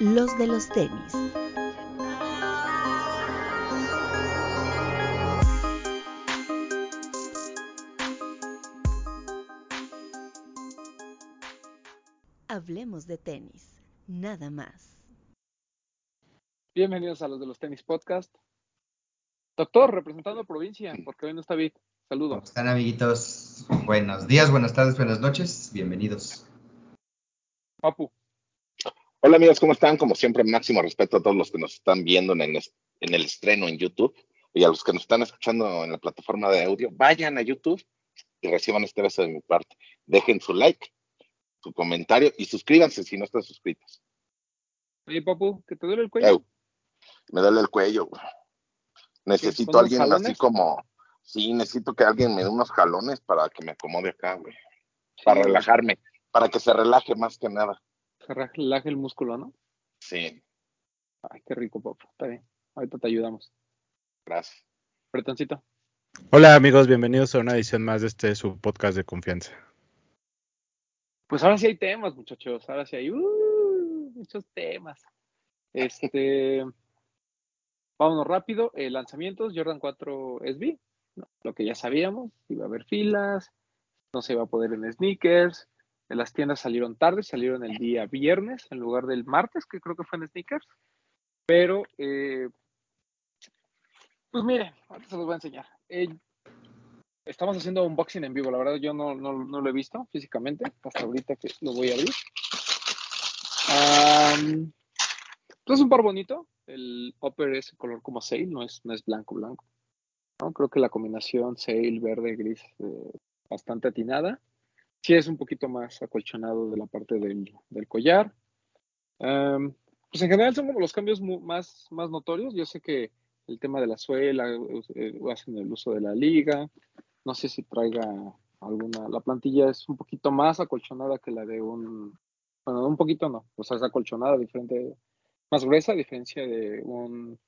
los de los tenis. Hablemos de tenis, nada más. Bienvenidos a los de los tenis podcast. Doctor, representando a provincia, porque hoy no está bien. Saludos. ¿Cómo están, amiguitos? Buenos días, buenas tardes, buenas noches. Bienvenidos. Papu. Hola amigos, ¿cómo están? Como siempre, máximo respeto a todos los que nos están viendo en el, en el estreno en YouTube y a los que nos están escuchando en la plataforma de audio. Vayan a YouTube y reciban este beso de mi parte. Dejen su like, su comentario y suscríbanse si no están suscritos. Oye, Papu, ¿que te duele el cuello? me duele el cuello. Güey. Necesito a alguien así como Sí, necesito que alguien me dé unos jalones para que me acomode acá, güey. para relajarme, para que se relaje más que nada. Se relaje el músculo, ¿no? Sí. Ay, qué rico, papá. Está bien. Ahorita te ayudamos. Gracias. Bretoncito. Hola amigos, bienvenidos a una edición más de este su podcast de confianza. Pues ahora sí hay temas, muchachos. Ahora sí hay uh, muchos temas. Este, vámonos rápido. Eh, lanzamientos, Jordan 4 SB lo que ya sabíamos, iba a haber filas, no se iba a poder en sneakers, las tiendas salieron tarde, salieron el día viernes en lugar del martes, que creo que fue en sneakers, pero eh, pues miren, ahorita se los voy a enseñar. Eh, estamos haciendo un unboxing en vivo, la verdad yo no, no, no, lo he visto físicamente, hasta ahorita que lo voy a abrir. pues es un par bonito, el upper es color como sale, no es, no es blanco blanco. Creo que la combinación sail, verde, gris, eh, bastante atinada. Sí es un poquito más acolchonado de la parte del, collar. pues en general son como los cambios más, más notorios. Yo sé que el tema de la suela, eh, hacen el uso de la liga. No sé si traiga alguna. La plantilla es un poquito más acolchonada que la de un. Bueno, un poquito no, o sea, es acolchonada, diferente, más gruesa, a diferencia de un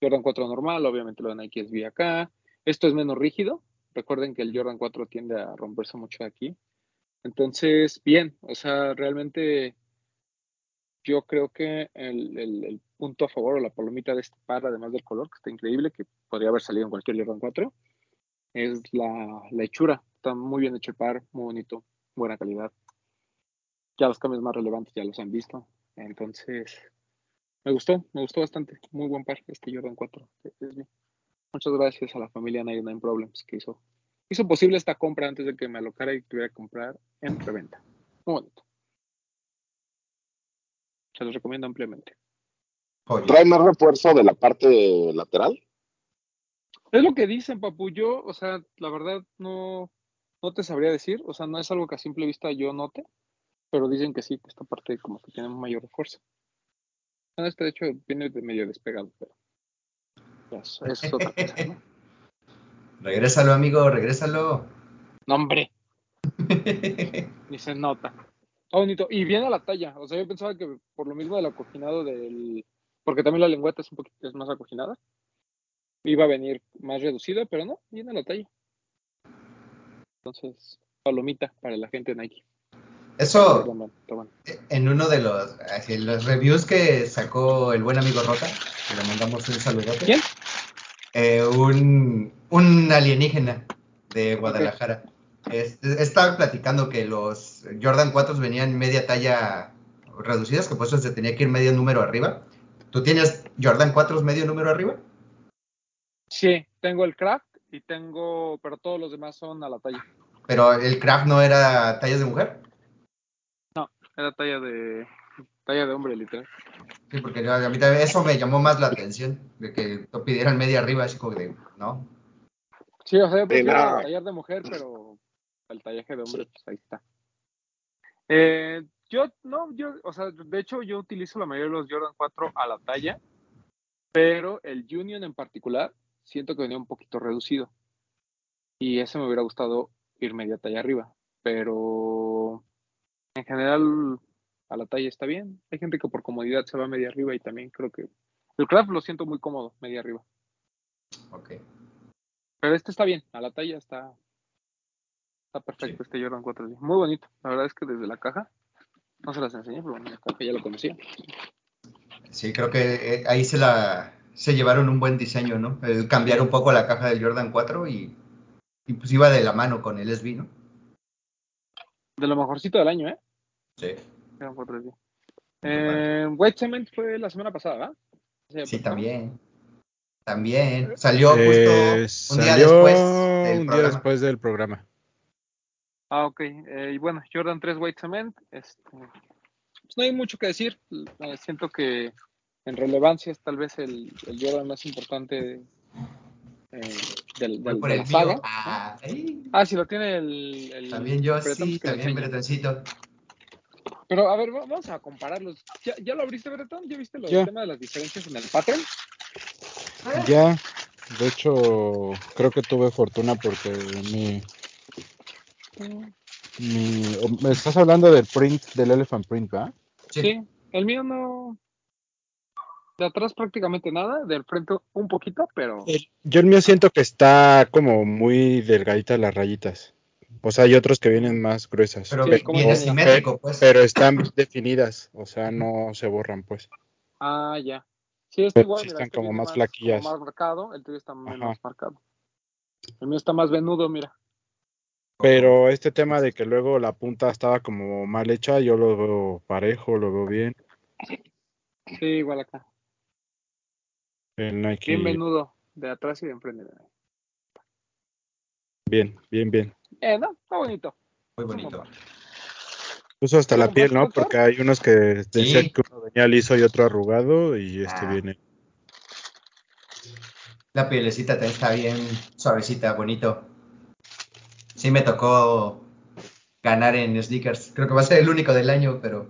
Jordan 4 normal, obviamente lo de Nike SB acá. Esto es menos rígido. Recuerden que el Jordan 4 tiende a romperse mucho aquí. Entonces, bien, o sea, realmente yo creo que el, punto a favor o la palomita de este par, además del color, que está increíble, que podría haber salido en cualquier Jordan 4, es la, la hechura. Está muy bien hecho el par, muy bonito, buena calidad. Ya los cambios más relevantes ya los han visto. Entonces, me gustó, me gustó bastante. Muy buen par este Jordan 4. Muchas gracias a la familia 99 Problems que hizo, hizo posible esta compra antes de que me alocara y tuviera que comprar en reventa. Muy bonito. Se los recomiendo ampliamente. ¿Trae más refuerzo de la parte lateral? Es lo que dicen, papu. Yo, o sea, la verdad no, no te sabría decir. O sea, no es algo que a simple vista yo note. Pero dicen que sí, que esta parte como que tiene un mayor refuerzo. Este, de hecho, viene de medio despegado, pero eso, es otra cosa, ¿no? regrésalo, amigo, regrésalo. No, hombre. Ni se nota. Está bonito. Y viene a la talla. O sea, yo pensaba que por lo mismo del acoginado del. Porque también la lengüeta es un poquito es más acoginada. Iba a venir más reducida, pero no, viene a la talla. Entonces, palomita para la gente de Nike. Eso, en uno de los, los reviews que sacó el buen amigo Rota, que le mandamos un saludote. ¿Quién? Eh, un, un, alienígena de Guadalajara. Estaba platicando que los Jordan 4 venían media talla reducidas, que por eso se tenía que ir medio número arriba. ¿Tú tienes Jordan 4 medio número arriba? Sí, tengo el craft y tengo, pero todos los demás son a la talla. ¿Pero el craft no era tallas de mujer? Era talla de talla de hombre, literal. Sí, porque a mí también eso me llamó más la atención, de que te pidieran media arriba, así como de, ¿no? Sí, o sea, yo prefiero tallar de mujer, pero el tallaje de hombre, pues ahí está. Eh, yo, no, yo, o sea, de hecho yo utilizo la mayoría de los Jordan 4 a la talla, pero el Union en particular siento que venía un poquito reducido. Y ese me hubiera gustado ir media talla arriba, pero en general a la talla está bien. Hay gente que por comodidad se va media arriba y también creo que el craft lo siento muy cómodo, media arriba. Ok. Pero este está bien, a la talla está, está perfecto este Jordan 4 Muy bonito. La verdad es que desde la caja, no se las enseñé, pero bueno, la caja ya lo conocía. Sí, creo que eh, ahí se la se llevaron un buen diseño, ¿no? El cambiar un poco la caja del Jordan 4 y, y pues iba de la mano con el SB, ¿no? De lo mejorcito del año, ¿eh? Sí. Cuatro días. Eh, White Cement fue la semana pasada, ¿verdad? Sí, Sí, también. También. Salió Eh, justo un día después del un día programa. después del programa. Ah, ok. Eh, y bueno, Jordan 3 White Cement. Este, pues no hay mucho que decir. Eh, siento que en relevancia es tal vez el, el Jordan más importante eh, del, del- por de el la mío. saga. Ah. Ah, sí, lo tiene el. el También yo sí, pues también. Bretoncito. Pero a ver, va- vamos a compararlos. ¿Ya, ya lo abriste, Bretón? ¿Ya viste del tema de las diferencias en el pattern? Ya, de hecho, creo que tuve fortuna porque mi, mi, me estás hablando del print, del elephant print, ¿va? Sí. Sí, el mío no. De atrás prácticamente nada, del frente un poquito, pero. Yo el mío siento que está como muy delgadita las rayitas. O sea, hay otros que vienen más gruesas. Pero Sí, como viene es? simétrico, pues. Pero están definidas, o sea, no se borran, pues. Ah, ya. Sí, es Pero igual, sí mira, están este como más flaquillas. como más marcado, el tuyo está menos Ajá. marcado. El mío está más venudo, mira. Pero este tema de que luego la punta estaba como mal hecha, yo lo veo parejo, lo veo bien. Sí, igual acá. El Nike, Bien venudo, de atrás y de enfrente. bien, bien, bien. Eh, no, está bonito. Muy bonito. Puso hasta ¿Lo la piel, ¿no? Porque hay unos que decían Sí. que uno venía liso y otro arrugado, y este Ah. viene. La pielecita también está bien suavecita, bonito. Sí me tocó ganar en sneakers. Creo que va a ser el único del año, pero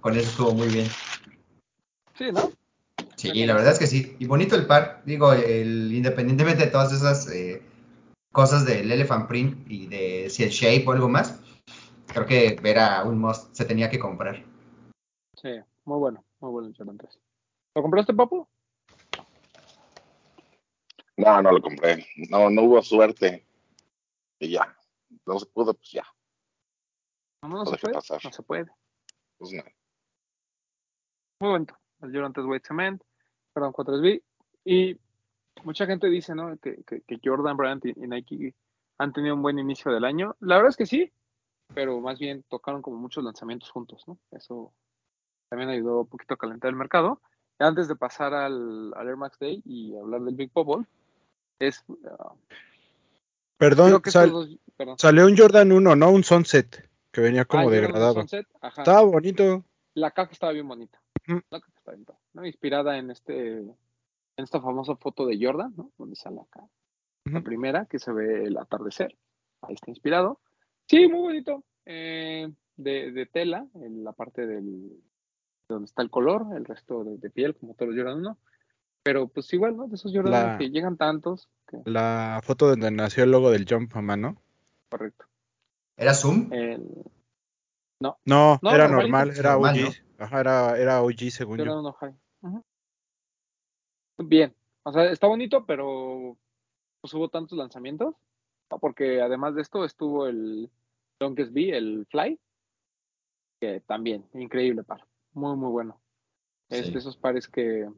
con eso estuvo muy bien. Sí, ¿no? Sí, la verdad es que sí. Y bonito el par. Digo, el, independientemente de todas esas eh, cosas del Elephant Print y de si el shape o algo más, creo que era un must. Se tenía que comprar. Sí, muy bueno, muy bueno 3. ¿Lo compraste, papu? No, no lo compré. No, no hubo suerte. Y ya. No se pudo, pues ya. No, se puede. pasar. No se puede. Pues no. Muy bonito. El Jordan 3 White Cement, Jordan 4 SB. Y mucha gente dice, ¿no? Que, que, que Jordan Brand y, y Nike han tenido un buen inicio del año. La verdad es que sí, pero más bien tocaron como muchos lanzamientos juntos, ¿no? Eso también ayudó un poquito a calentar el mercado. Antes de pasar al, al Air Max Day y hablar del Big Bubble, es. ah, Perdón, sal- dos. Salió un Jordan 1, ¿no? Un Sunset, que venía Ah, como Jordan degradado. Sunset, ajá. Estaba bonito. La caja estaba bien bonita. Ujú. La caja estaba bien bonita, ¿no? Inspirada en este en esta famosa foto de Jordan, ¿no? Donde sale acá. La primera, que se ve el atardecer. Ahí está inspirado. Sí, muy bonito. Eh, de, de tela, en la parte del de donde está el color, el resto de, de piel, como todos los Jordan 1. Pero pues igual, ¿no? De esos Jordan La- 1 que llegan tantos. Que, La foto donde nació el logo del Jumpman, ¿no? correcto. ¿Era Zoom? El No, No, era normal, era Normal, OG. Ajá, era, era OG según yo. Jordan 1 High. Ujú. Bien. O sea, está bonito, pero pues hubo tantos lanzamientos. Porque además de esto estuvo el Longest B, el Fly, que también, increíble par. Muy, muy bueno. Es de esos pares que,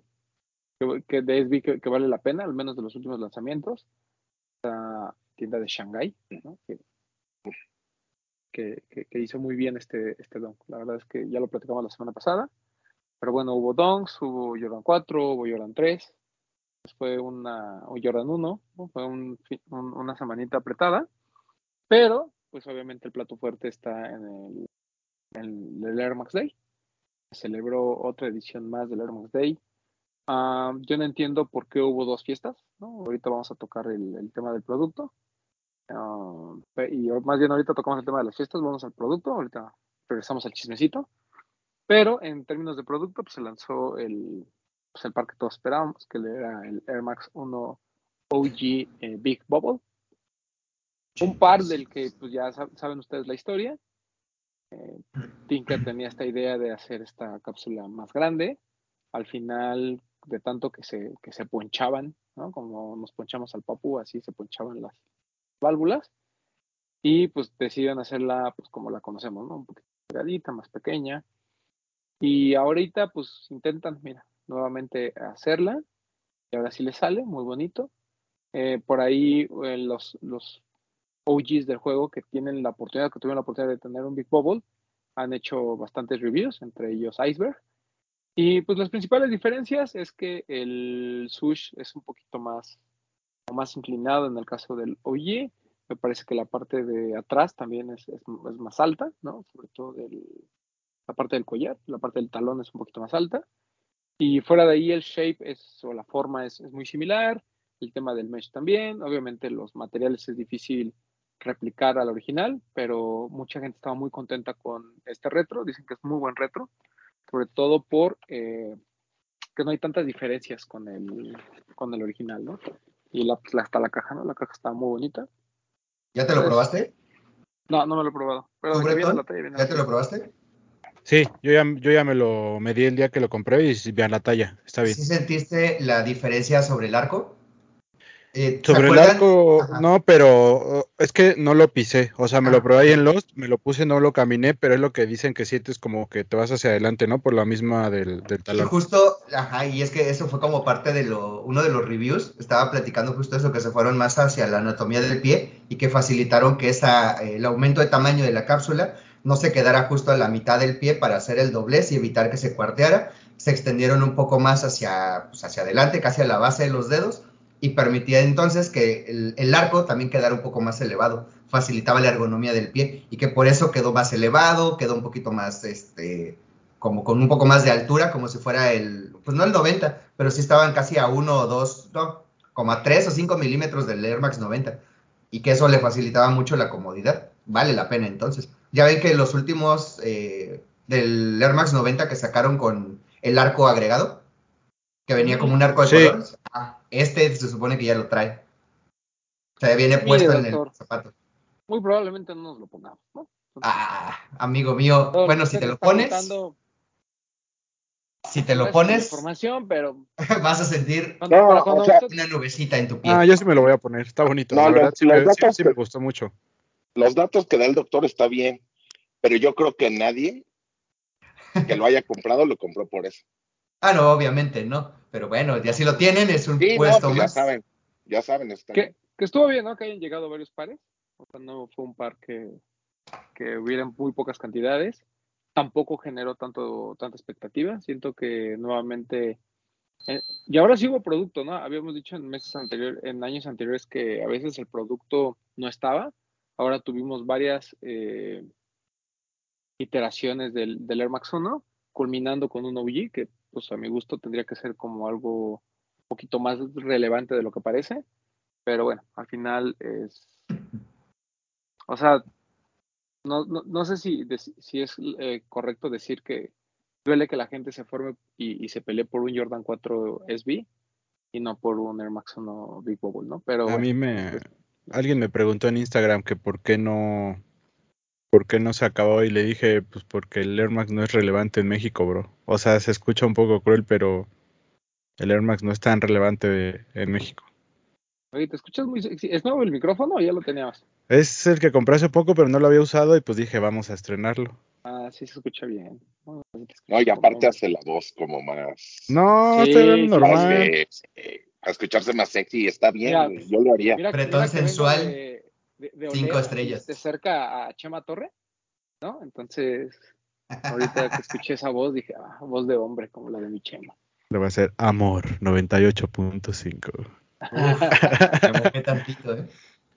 que, que de SB que, que vale la pena, al menos de los últimos lanzamientos. La tienda de Shanghai, que, que, hizo muy bien este, este donk. La verdad es que ya lo platicamos la semana pasada. Pero bueno, hubo donks, hubo Jordan 4, hubo Jordan 3. Fue una, un Jordan 1, ¿no? fue una semanita apretada. Pero, pues obviamente el plato fuerte está en el, en el Air Max Day. Celebró otra edición más del Air Max Day. Ah, yo no entiendo por qué hubo dos fiestas, ¿no? Ahorita vamos a tocar el, el tema del producto. Pe- y más bien ahorita tocamos el tema de las fiestas, vamos al producto, ahorita regresamos al chismecito. Pero en términos de producto, pues se lanzó el, pues, el par que todos esperábamos, que era el Air Max 1 OG eh, Big Bubble. Un par del que pues ya sab- saben ustedes la historia. Eh, Tinker tenía esta idea de hacer esta cápsula más grande. Al final, de tanto que se, que se ponchaban, ¿no? Como nos ponchamos al papu, así se ponchaban las válvulas. Y pues decidieron hacerla pues como la conocemos, ¿no? Un poquito pegadita, más pequeña. Y ahorita pues intentan, mira, nuevamente hacerla. Y ahora sí le sale, muy bonito. Eh, por ahí eh, los, los OGs del juego que tienen la oportunidad, que tuvieron la oportunidad de tener un Big Bubble, han hecho bastantes reviews, entre ellos Iceberg. Y pues las principales diferencias es que el sush es un poquito más, más inclinado en el caso del OG. Me parece que la parte de atrás también es, es, es más alta, ¿no? Sobre todo del, la parte del collar, la parte del talón es un poquito más alta. Y fuera de ahí el shape es, o la forma es, es muy similar, el tema del mesh también. Obviamente los materiales es difícil replicar al original, pero mucha gente estaba muy contenta con este retro, dicen que es muy buen retro, sobre todo por eh, que no hay tantas diferencias con el, con el original, ¿no? Y la, pues, hasta la caja, ¿no? La caja está muy bonita. ¿Ya te lo Entonces, probaste? No, no me lo he probado. ¿Ya la te lo probaste? Sí, yo ya, yo ya me lo medí el día que lo compré y vean la talla, está bien. ¿Sí sentiste la diferencia sobre el arco? Eh, ¿se Sobre el arco, Ajá. no, pero uh, es que no lo pisé. O sea, me Ah, lo probé ahí en Lost, me lo puse, no lo caminé, pero es lo que dicen que sientes como que te vas hacia adelante, ¿no? Por la misma del, del Y talón. justo, ajá, y es que eso fue como parte de lo, uno de los reviews, estaba platicando justo eso, que se fueron más hacia la anatomía del pie y que facilitaron que esa, eh, el aumento de tamaño de la cápsula no se quedara justo a la mitad del pie para hacer el doblez y evitar que se cuarteara. Se extendieron un poco más hacia, pues, hacia adelante, casi a la base de los dedos, y permitía entonces que el, el arco también quedara un poco más elevado, facilitaba la ergonomía del pie y que por eso quedó más elevado, quedó un poquito más, este, como con un poco más de altura, como si fuera el, pues no el 90, pero sí estaban casi a uno o dos, no, como a 3 o 5 milímetros del Air Max 90, y que eso le facilitaba mucho la comodidad. Vale la pena entonces. Ya ven que los últimos eh, del Air Max 90 que sacaron con el arco agregado, que venía como un arco de Sí. colores, ah, este se supone que ya lo trae. O sea, viene Mire, puesto en el zapato. Muy probablemente no nos lo pongamos, ¿no? Ah, amigo mío, bueno, que si te lo pones, contando, si te lo pones, información, pero vas a sentir No, o sea, una nubecita en tu pie. Ah, yo sí me lo voy a poner, está bonito. No, la los- verdad sí, los me, sí- datos sí me que- gustó mucho. Los datos que da el doctor está bien, pero yo creo que nadie que lo haya comprado lo compró por eso. Ah, no, obviamente no. Pero bueno, ya si lo tienen, es un Sí, no, puesto pues ya saben, ya saben, está que, bien. que estuvo bien, ¿no? Que hayan llegado varios pares. O sea, no fue un par que, que hubieran muy pocas cantidades. Tampoco generó tanto, tanta expectativa. Siento que nuevamente. eh, y ahora sí hubo producto, ¿no? Habíamos dicho en meses anteriores, en años anteriores que a veces el producto no estaba. Ahora tuvimos varias eh, iteraciones del, del Air Max 1, culminando con un OG, que pues a mi gusto tendría que ser como algo un poquito más relevante de lo que parece. Pero bueno, al final es. O sea, no, no, no sé si, si es eh, correcto decir que duele que la gente se forme y, y se pelee por un Jordan 4 SB y no por un Air Max 1 Big Bubble, ¿no? Pero A mí me, pues, alguien me preguntó en Instagram que por qué no, por qué no se acabó y le dije, pues porque el Air Max no es relevante en México, bro. O sea, se escucha un poco cruel, pero el Air Max no es tan relevante en México. oye, te escuchas muy sexy. ¿Es nuevo el micrófono o ya lo tenías? Es el que compré hace poco, pero no lo había usado y pues dije, vamos a estrenarlo. Ah, sí se escucha bien. No, y aparte hace la voz como más. No, Sí, está bien sí, más normal. de- eh, a escucharse más sexy, está bien, Mira, yo lo haría. Mira, Bretón mira que vengo sensual, de, de, cinco oler estrellas. De cerca a Chema Torre, ¿no? Entonces, ahorita que escuché esa voz, dije, ah, voz de hombre, como la de mi Chema. Le va a ser Amor 98.5. Me mojé tantito, ¿eh?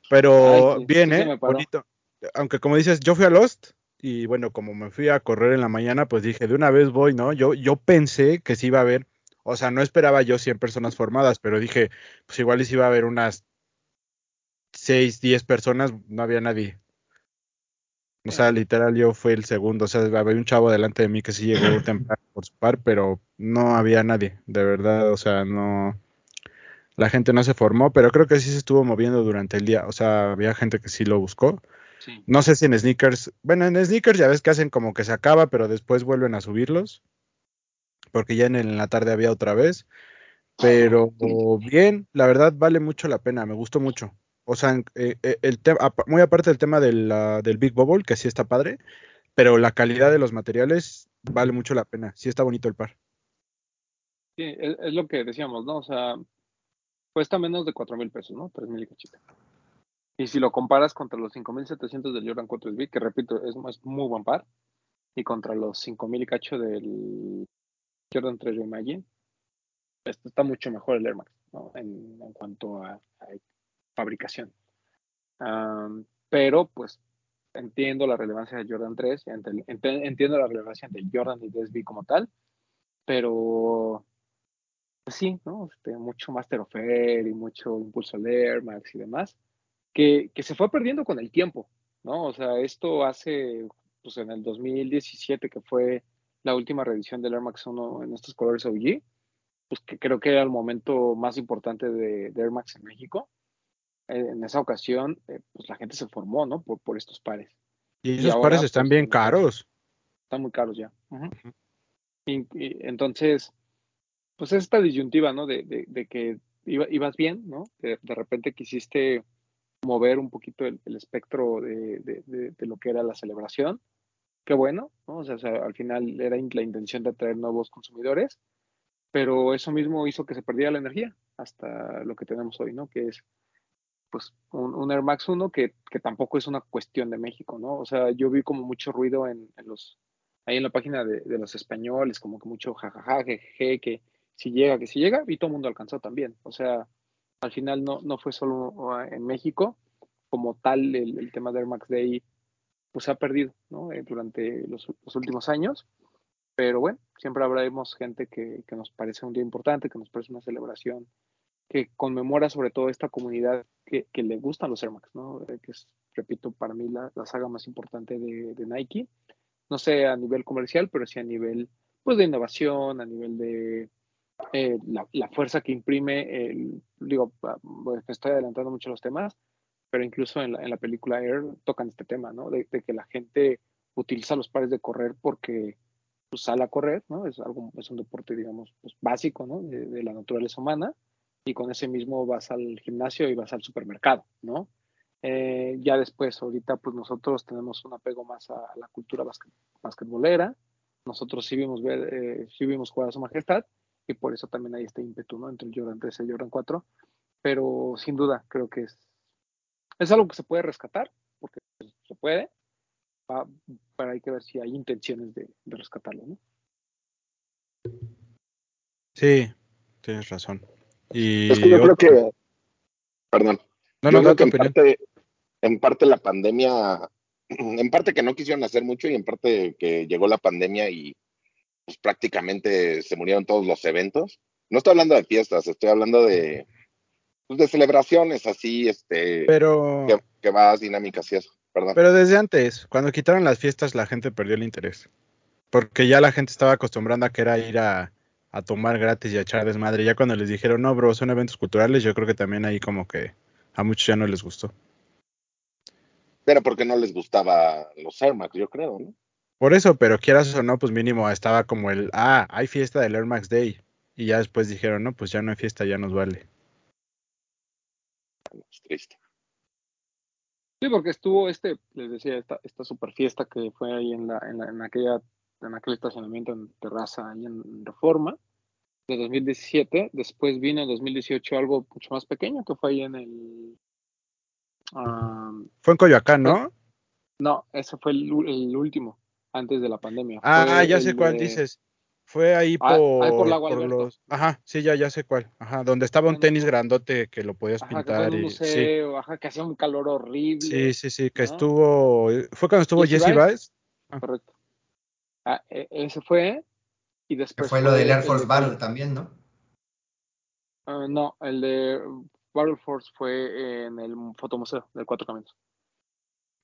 Pero Ay, sí, bien, sí ¿eh? Bonito. Aunque como dices, yo fui a Lost y bueno, como me fui a correr en la mañana, pues dije, de una vez voy, ¿no? Yo, yo pensé que sí iba a haber, o sea, no esperaba yo 100 personas formadas, pero dije, pues igual y sí iba a haber unas 6, 10 personas, no había nadie. O sea, literal yo fui el segundo, o sea, había un chavo delante de mí que sí llegó temprano por su par, pero no había nadie, de verdad, o sea, no, la gente no se formó, pero creo que sí se estuvo moviendo durante el día, o sea, había gente que sí lo buscó. Sí. No sé si en sneakers, bueno, en sneakers ya ves que hacen como que se acaba, pero después vuelven a subirlos, porque ya en, el- en la tarde había otra vez, pero bien, la verdad vale mucho la pena, me gustó mucho. O sea, eh, eh, el muy aparte del tema del, Big Bubble, que sí está padre, pero la calidad de los materiales vale mucho la pena. Sí está bonito el par. Sí, es, es lo que decíamos, ¿no? O sea, cuesta menos de 4 mil pesos, ¿no? 3 mil y cachito. Y si lo comparas contra los 5.700 del Jordan 4 SB, que repito, es, muy buen par, y contra los 5.000 y cacho del Jordan 3 Reimagine, esto está mucho mejor el Air Max, ¿no? En, en cuanto a, a fabricación. Um, pero, pues, entiendo la relevancia de Jordan 3, ent- ent- entiendo la relevancia de Jordan y de SB como tal, pero pues sí, ¿no? Este, mucho Master of y mucho Impulso Air Max y demás, que, que se fue perdiendo con el tiempo, ¿no? O sea, esto hace, pues en el 2017, que fue la última reedición del Air Max 1 en estos colores OG, pues que creo que era el momento más importante de Air Max en México. Eh, en esa ocasión, eh, pues la gente se formó, ¿no? Por, por estos pares. Y Y esos ahora, pares están pues, bien en- caros. Están muy caros ya. Ujú. Y- y entonces, pues es esta disyuntiva, ¿no? De, de- de que iba- ibas bien, ¿no? De, de repente quisiste mover un poquito el, el espectro de, de- de- de lo que era la celebración. Qué bueno, ¿no? O sea, o sea, al final era la intención de atraer nuevos consumidores, pero eso mismo hizo que se perdiera la energía hasta lo que tenemos hoy, ¿no? Que es, pues, un, un Air Max 1 que, que tampoco es una cuestión de México, ¿no? O sea, yo vi como mucho ruido en, en los, ahí en la página de, de los españoles, como que mucho jajaja, jeje, que si llega, que si llega, y todo el mundo alcanzó también. O sea, al final no, no fue solo en México, como tal el, el tema de Air Max Day, pues se ha perdido, ¿no? Eh, durante los, los últimos años. Pero bueno, siempre habremos gente que, que nos parece un día importante, que nos parece una celebración, que conmemora sobre todo esta comunidad que, le gustan los Air Max, ¿no? Eh, que es, repito, para mí la, saga más importante de, Nike no sé a nivel comercial, pero sí a nivel pues, de innovación, a nivel de eh, la, fuerza que imprime, el, digo, pues, estoy adelantando mucho los temas, pero incluso en la, en la película Air tocan este tema, ¿no? De, que la gente utiliza los pares de correr porque pues, sale a correr, ¿no? Es, algo, es un deporte, digamos, pues, básico, ¿no? De la naturaleza humana, y con ese mismo vas al gimnasio y vas al supermercado, ¿no? Eh, ya después, ahorita, pues nosotros tenemos un apego más a, la cultura basquet, basquetbolera. Nosotros sí vimos ver, eh, sí vimos jugar a su majestad, y por eso también hay este ímpetu, ¿no? Entre el Jordan 3 y el Jordan 4. Pero sin duda, creo que es, es algo que se puede rescatar, porque se puede, pa, pero hay que ver si hay intenciones de, de rescatarlo, ¿no? Sí, tienes razón. Y es que yo creo que, perdón, no, yo no, creo que en parte, en parte la pandemia, en parte que no quisieron hacer mucho y en parte que llegó la pandemia y pues prácticamente se murieron todos los eventos. No estoy hablando de fiestas, estoy hablando de, pues de celebraciones así, este, pero que, que vas dinámicas y eso, perdón. Pero desde antes, cuando quitaron las fiestas, la gente perdió el interés. Porque ya la gente estaba acostumbrando a que era ir a, a tomar gratis y a echar desmadre. Ya cuando les dijeron, no, bro, son eventos culturales, yo creo que también ahí como que a muchos ya no les gustó. Pero porque no les gustaba los Air Max, yo creo, ¿no? Por eso, pero quieras o no, pues mínimo estaba como el, ah, hay fiesta del Air Max Day. Y ya después dijeron, no, pues ya no hay fiesta, ya nos vale. Es triste. Sí, porque estuvo este, les decía, esta, esta super fiesta que fue ahí en, la, en, la, en, aquella, en aquel estacionamiento en terraza, ahí en Reforma, de 2017. Después vino en 2018 algo mucho más pequeño, que fue ahí en el... Um, fue en Coyoacán, ¿no? No, ese fue el, el último, antes de la pandemia. Ah, fue ya sé cuál de... dices. Fue ahí por, ah, ahí por, por Alberto. los. Ajá, sí, ya, ya sé cuál. Ajá, donde estaba un tenis grandote que lo podías ajá, pintar. Que un museo, sí. ajá, que hacía un calor horrible. Sí, sí, sí, que ¿no? estuvo. Fue cuando estuvo Jesse. Baez? Ah. Correcto. Ah, ese fue. Y después. Que fue, fue lo del Air Force Battle de... también, ¿no? Uh, no, el de Battle Force fue en el Fotomuseo del Cuatro Caminos.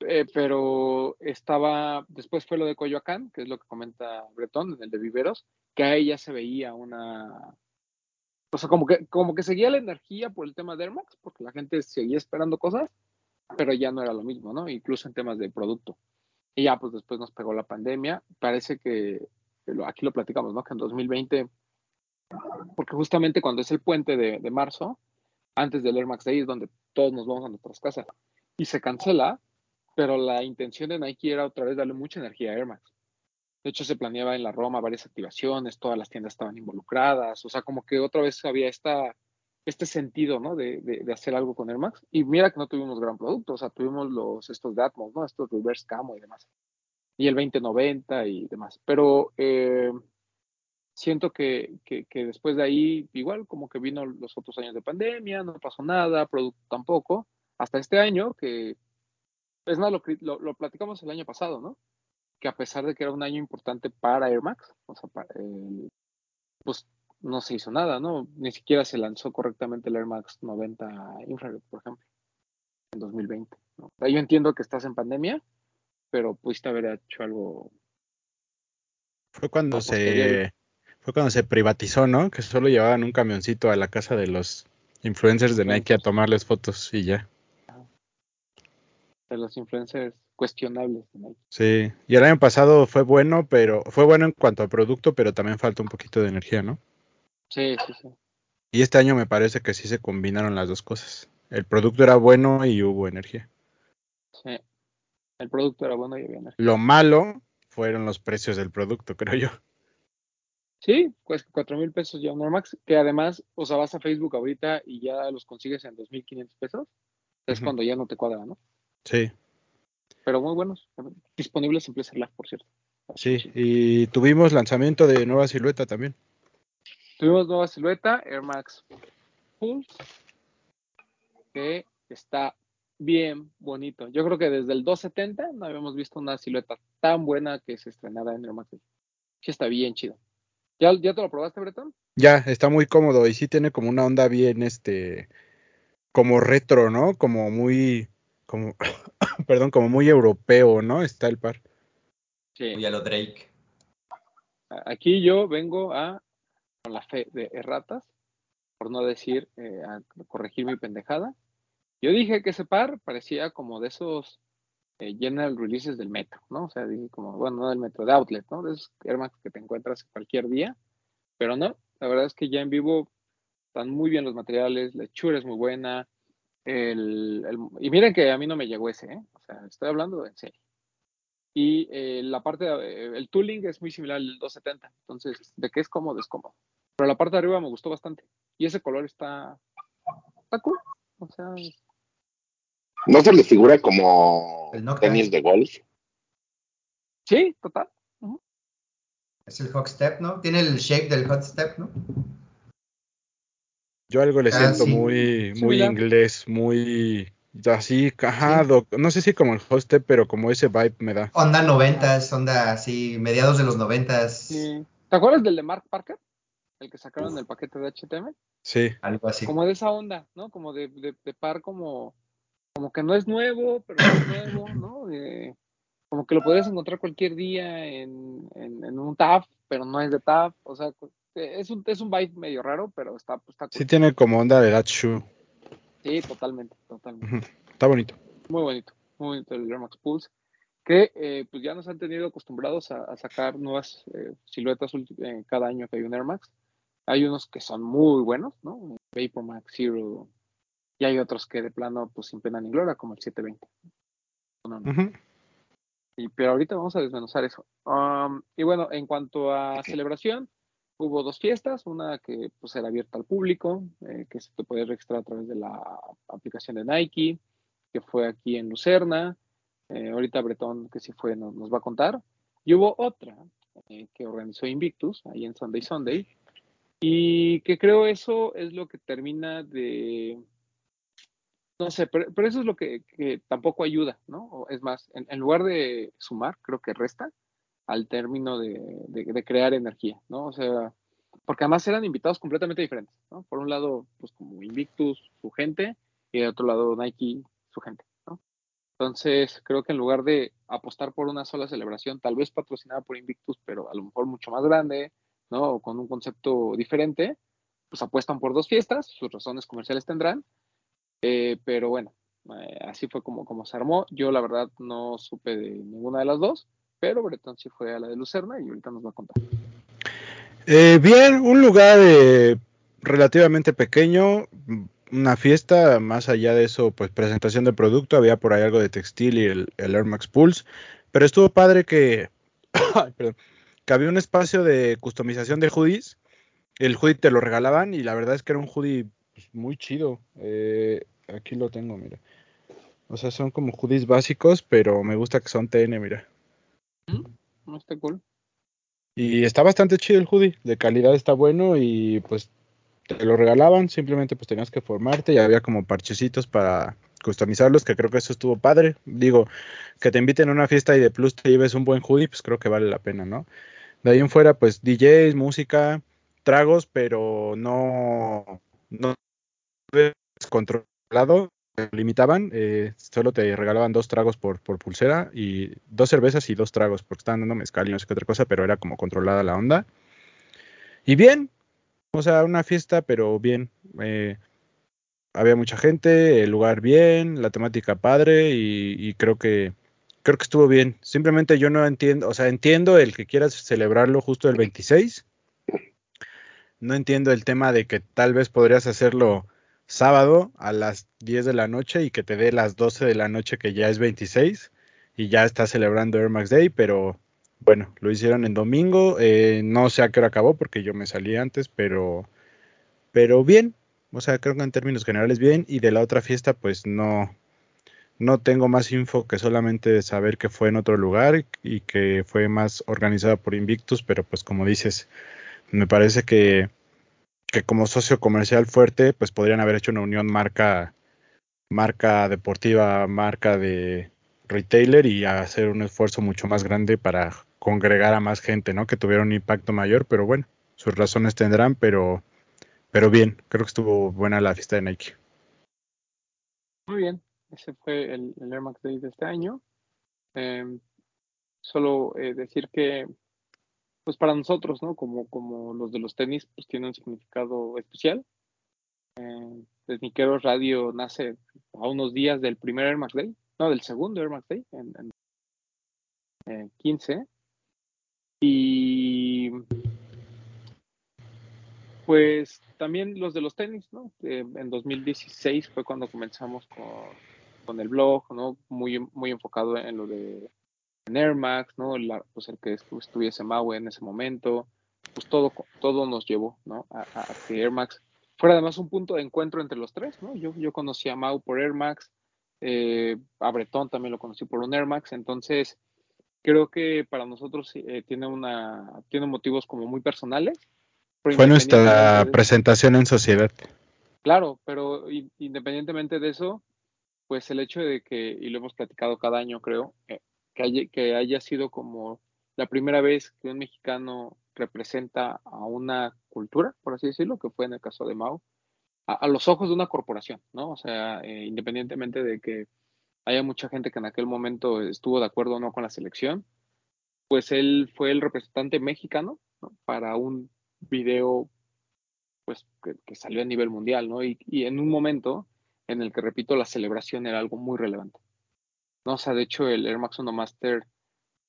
Eh, pero estaba, después fue lo de Coyoacán, que es lo que comenta Bretón, el de Viveros, que ahí ya se veía una, o sea, como que, como que seguía la energía por el tema de Air Max, porque la gente seguía esperando cosas, pero ya no era lo mismo, ¿no? Incluso en temas de producto. Y ya, pues después nos pegó la pandemia. Parece que, aquí lo platicamos, ¿no? Que en 2020, porque justamente cuando es el puente de, marzo, antes del Air Max Day es donde todos nos vamos a nuestras casas, y se cancela, pero la intención de Nike era otra vez darle mucha energía a Air Max. De hecho, se planeaba en la Roma varias activaciones, todas las tiendas estaban involucradas, o sea, como que otra vez había esta, este sentido, ¿no? De, de, de hacer algo con Air Max. Y mira que no tuvimos gran producto, o sea, tuvimos los, estos de Atmos, ¿no? Estos reverse camo y demás. Y el 2090 y demás. Pero eh, siento que, que, después de ahí, igual como que vino los otros años de pandemia, no pasó nada, producto tampoco, hasta este año, que es más, lo, lo, lo platicamos el año pasado, ¿no? que a pesar de que era un año importante para Air Max, o sea, para, eh, pues no se hizo nada, ¿no? Ni siquiera se lanzó correctamente el Air Max 90 Infrared, por ejemplo, en 2020. ¿no? O sea, yo entiendo que estás en pandemia, pero pudiste haber hecho algo. Fue cuando se fue cuando se privatizó, ¿no? Que solo llevaban un camioncito a la casa de los influencers de Nike a tomarles fotos y ya. De los influencers cuestionables. ¿no? Sí, y el año pasado fue bueno, pero fue bueno en cuanto al producto, pero también falta un poquito de energía, ¿no? Sí, sí, sí. Y este año me parece que sí se combinaron las dos cosas. El producto era bueno y hubo energía. Sí, el producto era bueno y había energía. Lo malo fueron los precios del producto, creo yo. Sí, cuesta cuatro mil pesos ya un Air Max, que además, o sea, vas a Facebook ahorita y ya los consigues en 2.500 pesos. Es uh -huh. cuando ya no te cuadra, ¿no? Sí pero muy buenos, disponibles en Placer Live, por cierto. Sí, y tuvimos lanzamiento de nueva silueta también. Tuvimos nueva silueta, Air Max Pulse, que está bien bonito. Yo creo que desde el 270 no habíamos visto una silueta tan buena que se estrenara en Air Max. Sí, está bien chido. ¿Ya, ¿Ya te lo probaste, Breton? Ya, está muy cómodo y sí tiene como una onda bien, este, como retro, ¿no? Como muy, como, perdón, como muy europeo, ¿no? Está el par. Sí. Muy a lo Drake. Aquí yo vengo a, con la fe de erratas, por no decir, eh, corregir mi pendejada. Yo dije que ese par parecía como de esos eh, general releases del metro, ¿no? O sea, dije como, bueno, no del metro, de outlet, ¿no? De esos Air Max que te encuentras cualquier día, pero no, la verdad es que ya en vivo están muy bien los materiales, la hechura es muy buena, el, el, y miren que a mí no me llegó ese, ¿eh? o sea, estoy hablando en serio. Y eh, la parte, de, el tooling es muy similar al 270, entonces, de que es cómodo, es cómodo. Pero la parte de arriba me gustó bastante. Y ese color está, está cool. O sea, ¿No se le figura como tenis de golf? Sí, total. Uh -huh. Es el hot step, ¿no? Tiene el shape del hot step, ¿no? Yo algo le ah, siento sí. muy, muy sí, inglés, muy así, cajado. Sí. No sé si como el hostep, pero como ese vibe me da. Onda noventas, onda así, mediados de los noventas. Sí. ¿Te acuerdas del de Mark Parker? El que sacaron del paquete de HTM. Sí. Algo así. Como de esa onda, ¿no? Como de, de, de par como, como que no es nuevo, pero no es nuevo, ¿no? De, como que lo podrías encontrar cualquier día en, en, en un TAF, pero no es de TAF. O sea, es un, es un vibe medio raro, pero está, está cool. Sí tiene como onda de shoe. Sí, totalmente, totalmente. Está bonito. Muy bonito, muy bonito el Air Max Pulse, que eh, pues ya nos han tenido acostumbrados a, a sacar nuevas eh, siluetas eh, cada año que hay un Air Max. Hay unos que son muy buenos, ¿no? Vapor Max Zero, y hay otros que de plano pues sin pena ni gloria, como el 720. No, no. Uh -huh. y, pero ahorita vamos a desmenuzar eso. Um, y bueno, en cuanto a celebración, hubo dos fiestas, una que pues era abierta al público, eh, que se te puede registrar a través de la aplicación de Nike, que fue aquí en Lucerna, eh, ahorita Bretón, que sí fue, nos, nos, va a contar, y hubo otra eh, que organizó Invictus, ahí en Sunday Sunday, y que creo eso es lo que termina de, no sé, pero, pero eso es lo que, que, tampoco ayuda, ¿no? Es más, en, en lugar de sumar, creo que resta, al término de, de, crear energía, ¿no? O sea, porque además eran invitados completamente diferentes, ¿no? Por un lado, pues como Invictus, su gente, y de otro lado Nike, su gente, ¿no? Entonces, creo que en lugar de apostar por una sola celebración, tal vez patrocinada por Invictus, pero a lo mejor mucho más grande, ¿no? O con un concepto diferente, pues apuestan por dos fiestas, sus razones comerciales tendrán, eh, pero bueno, eh, así fue como, como se armó. Yo la verdad no supe de ninguna de las dos, pero Bretón sí fue a la de Lucerna y ahorita nos va a contar. Eh, bien, un lugar eh, relativamente pequeño, una fiesta, más allá de eso, pues presentación de producto, había por ahí algo de textil y el, el Air Max Pulse, pero estuvo padre que, que había un espacio de customización de hoodies, el hoodie te lo regalaban y la verdad es que era un hoodie pues, muy chido, eh, aquí lo tengo, mira, o sea, son como hoodies básicos, pero me gusta que son TN, mira. No está cool. Y está bastante chido el hoodie, de calidad está bueno y pues te lo regalaban, simplemente pues tenías que formarte y había como parchecitos para customizarlos, que creo que eso estuvo padre. Digo, que te inviten a una fiesta y de plus te lleves un buen hoodie, pues creo que vale la pena, ¿no? De ahí en fuera, pues DJs, música, tragos, pero no, no controlado, limitaban, eh, solo te regalaban dos tragos por, pulsera y dos cervezas y dos tragos, porque estaban dando mezcal y no sé qué otra cosa, pero era como controlada la onda. Y bien, o sea, una fiesta, pero bien. Eh, había mucha gente, el lugar bien, la temática padre y, y, creo que creo que estuvo bien. Simplemente yo no entiendo, o sea, entiendo el que quieras celebrarlo justo el 26. No entiendo el tema de que tal vez podrías hacerlo sábado a las 10 de la noche y que te dé las 12 de la noche que ya es 26 y ya estás celebrando Air Max Day, pero bueno, lo hicieron en domingo, eh, no sé a qué hora acabó porque yo me salí antes, pero, pero bien, o sea, creo que en términos generales bien, y de la otra fiesta pues no, no tengo más info que solamente saber que fue en otro lugar y que fue más organizada por Invictus, pero pues como dices, me parece que, que como socio comercial fuerte, pues podrían haber hecho una unión marca, marca deportiva, marca de retailer y hacer un esfuerzo mucho más grande para congregar a más gente, ¿no? Que tuviera un impacto mayor, pero bueno, sus razones tendrán, pero, pero bien, creo que estuvo buena la fiesta de Nike. Muy bien, ese fue el, el Air Max Day de este año. Eh, solo eh, decir que, pues para nosotros, ¿no? Como, como los de los tenis, pues tiene un significado especial. Eh, Radio nace a unos días del primer Air Max Day, no, del segundo Air Max Day, en, en 15. Y pues también los de los tenis, ¿no? Eh, en 2016 fue cuando comenzamos con, con, el blog, ¿no? Muy, muy enfocado en lo de en Air Max, ¿no? La, pues el que estuviese Maui en ese momento, pues todo, todo nos llevó, ¿no? A, a, que Air Max fuera además un punto de encuentro entre los tres, ¿no? Yo, yo conocí a Mau por Air Max, eh, a Bretón también lo conocí por un Air Max, entonces creo que para nosotros eh, tiene una tiene motivos como muy personales. Fue nuestra de presentación en sociedad. Claro, pero independientemente de eso, pues el hecho de que, y lo hemos platicado cada año creo, eh, que, haya, sido como la primera vez que un mexicano representa a una cultura, por así decirlo, que fue en el caso de Mao, a, los ojos de una corporación, ¿no? O sea, eh, independientemente de que haya mucha gente que en aquel momento estuvo de acuerdo o no con la selección, pues él fue el representante mexicano ¿no? para un video pues que, salió a nivel mundial, ¿no? Y, en un momento en el que, repito, la celebración era algo muy relevante. ¿No? O sea, de hecho, el Air Max 1 Master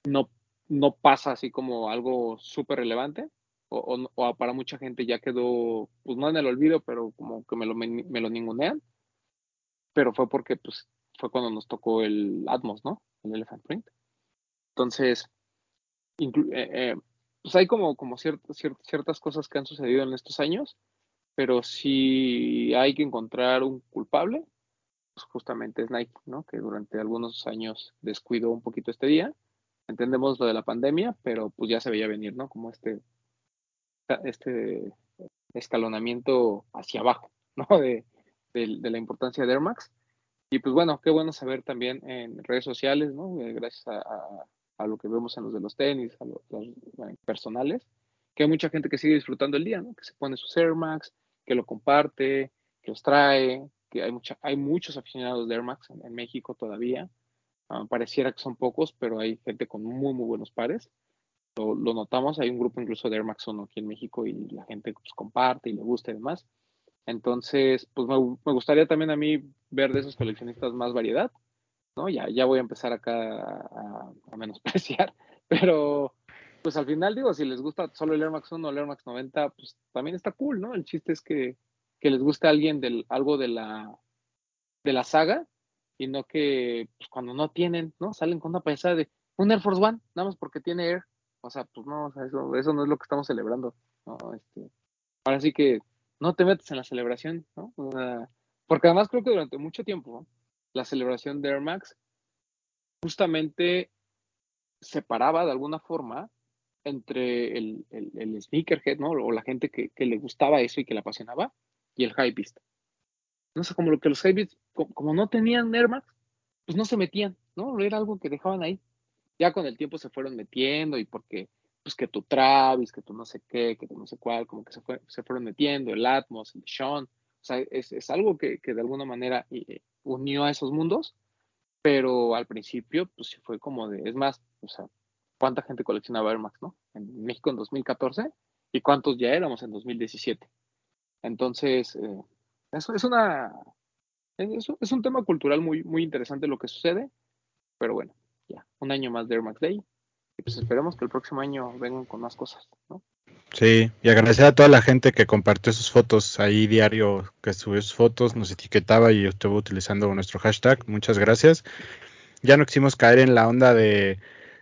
no, no pasa así como algo súper relevante, o, o, o, para mucha gente ya quedó, pues no en el olvido, pero como que me lo, me, me lo ningunean, pero fue porque pues fue cuando nos tocó el Atmos, ¿no? El Elephant Print. Entonces, eh, eh, pues hay como, como ciert, ciert, ciertas cosas que han sucedido en estos años, pero si hay que encontrar un culpable, justamente es Nike, ¿no? Que durante algunos años descuidó un poquito este día. Entendemos lo de la pandemia, pero pues ya se veía venir, ¿no? Como este, este escalonamiento hacia abajo, ¿no? De, de, la importancia de Air Max. Y pues bueno, qué bueno saber también en redes sociales, ¿no? Eh, gracias a, a, lo que vemos en los de los tenis, a los, los personales, que hay mucha gente que sigue disfrutando el día, ¿no? Que se pone sus Air Max, que lo comparte, que los trae, que hay, mucha, hay muchos aficionados de Air Max en, en México todavía. Uh, pareciera que son pocos, pero hay gente con muy, muy buenos pares. Lo, lo, notamos, hay un grupo incluso de Air Max 1 aquí en México y la gente pues, comparte y le gusta y demás. Entonces, pues me, me, gustaría también a mí ver de esos coleccionistas más variedad, ¿no? Ya, ya voy a empezar acá a, a, menospreciar, pero pues al final digo, si les gusta solo el Air Max 1 o el Air Max 90, pues también está cool, ¿no? El chiste es que que les guste alguien del, algo de la, de la saga, y no que pues, cuando no tienen, ¿no? Salen con una payasada de un Air Force One, nada más porque tiene Air. O sea, pues no, eso, eso no es lo que estamos celebrando. ¿no? Este, ahora sí que no te metes en la celebración, ¿no? porque además creo que durante mucho tiempo la celebración de Air Max justamente separaba de alguna forma entre el, el, sneakerhead, ¿no? O la gente que, le gustaba eso y que le apasionaba, y el hypebeast. No sé, como lo que los hypebeast, como, no tenían Air Max, pues no se metían, ¿no? Era algo que dejaban ahí. Ya con el tiempo se fueron metiendo y porque, pues que tu Travis, que tu no sé qué, que tu no sé cuál, como que se, fue, se fueron metiendo, el Atmos, el Sean. O sea, es, es algo que, que, de alguna manera eh, unió a esos mundos, pero al principio, pues sí fue como de, es más, o sea, ¿cuánta gente coleccionaba Air Max, no? En México en 2014 y cuántos ya éramos en 2017. Entonces, eh, eso es una, es, un tema cultural muy, muy interesante lo que sucede, pero bueno, ya, un año más de Air Max. Y pues esperemos que el próximo año vengan con más cosas, ¿no? Sí, y agradecer a toda la gente que compartió sus fotos ahí diario, que subió sus fotos, nos etiquetaba y estuvo utilizando nuestro hashtag. Muchas gracias. Ya no quisimos caer en la onda de,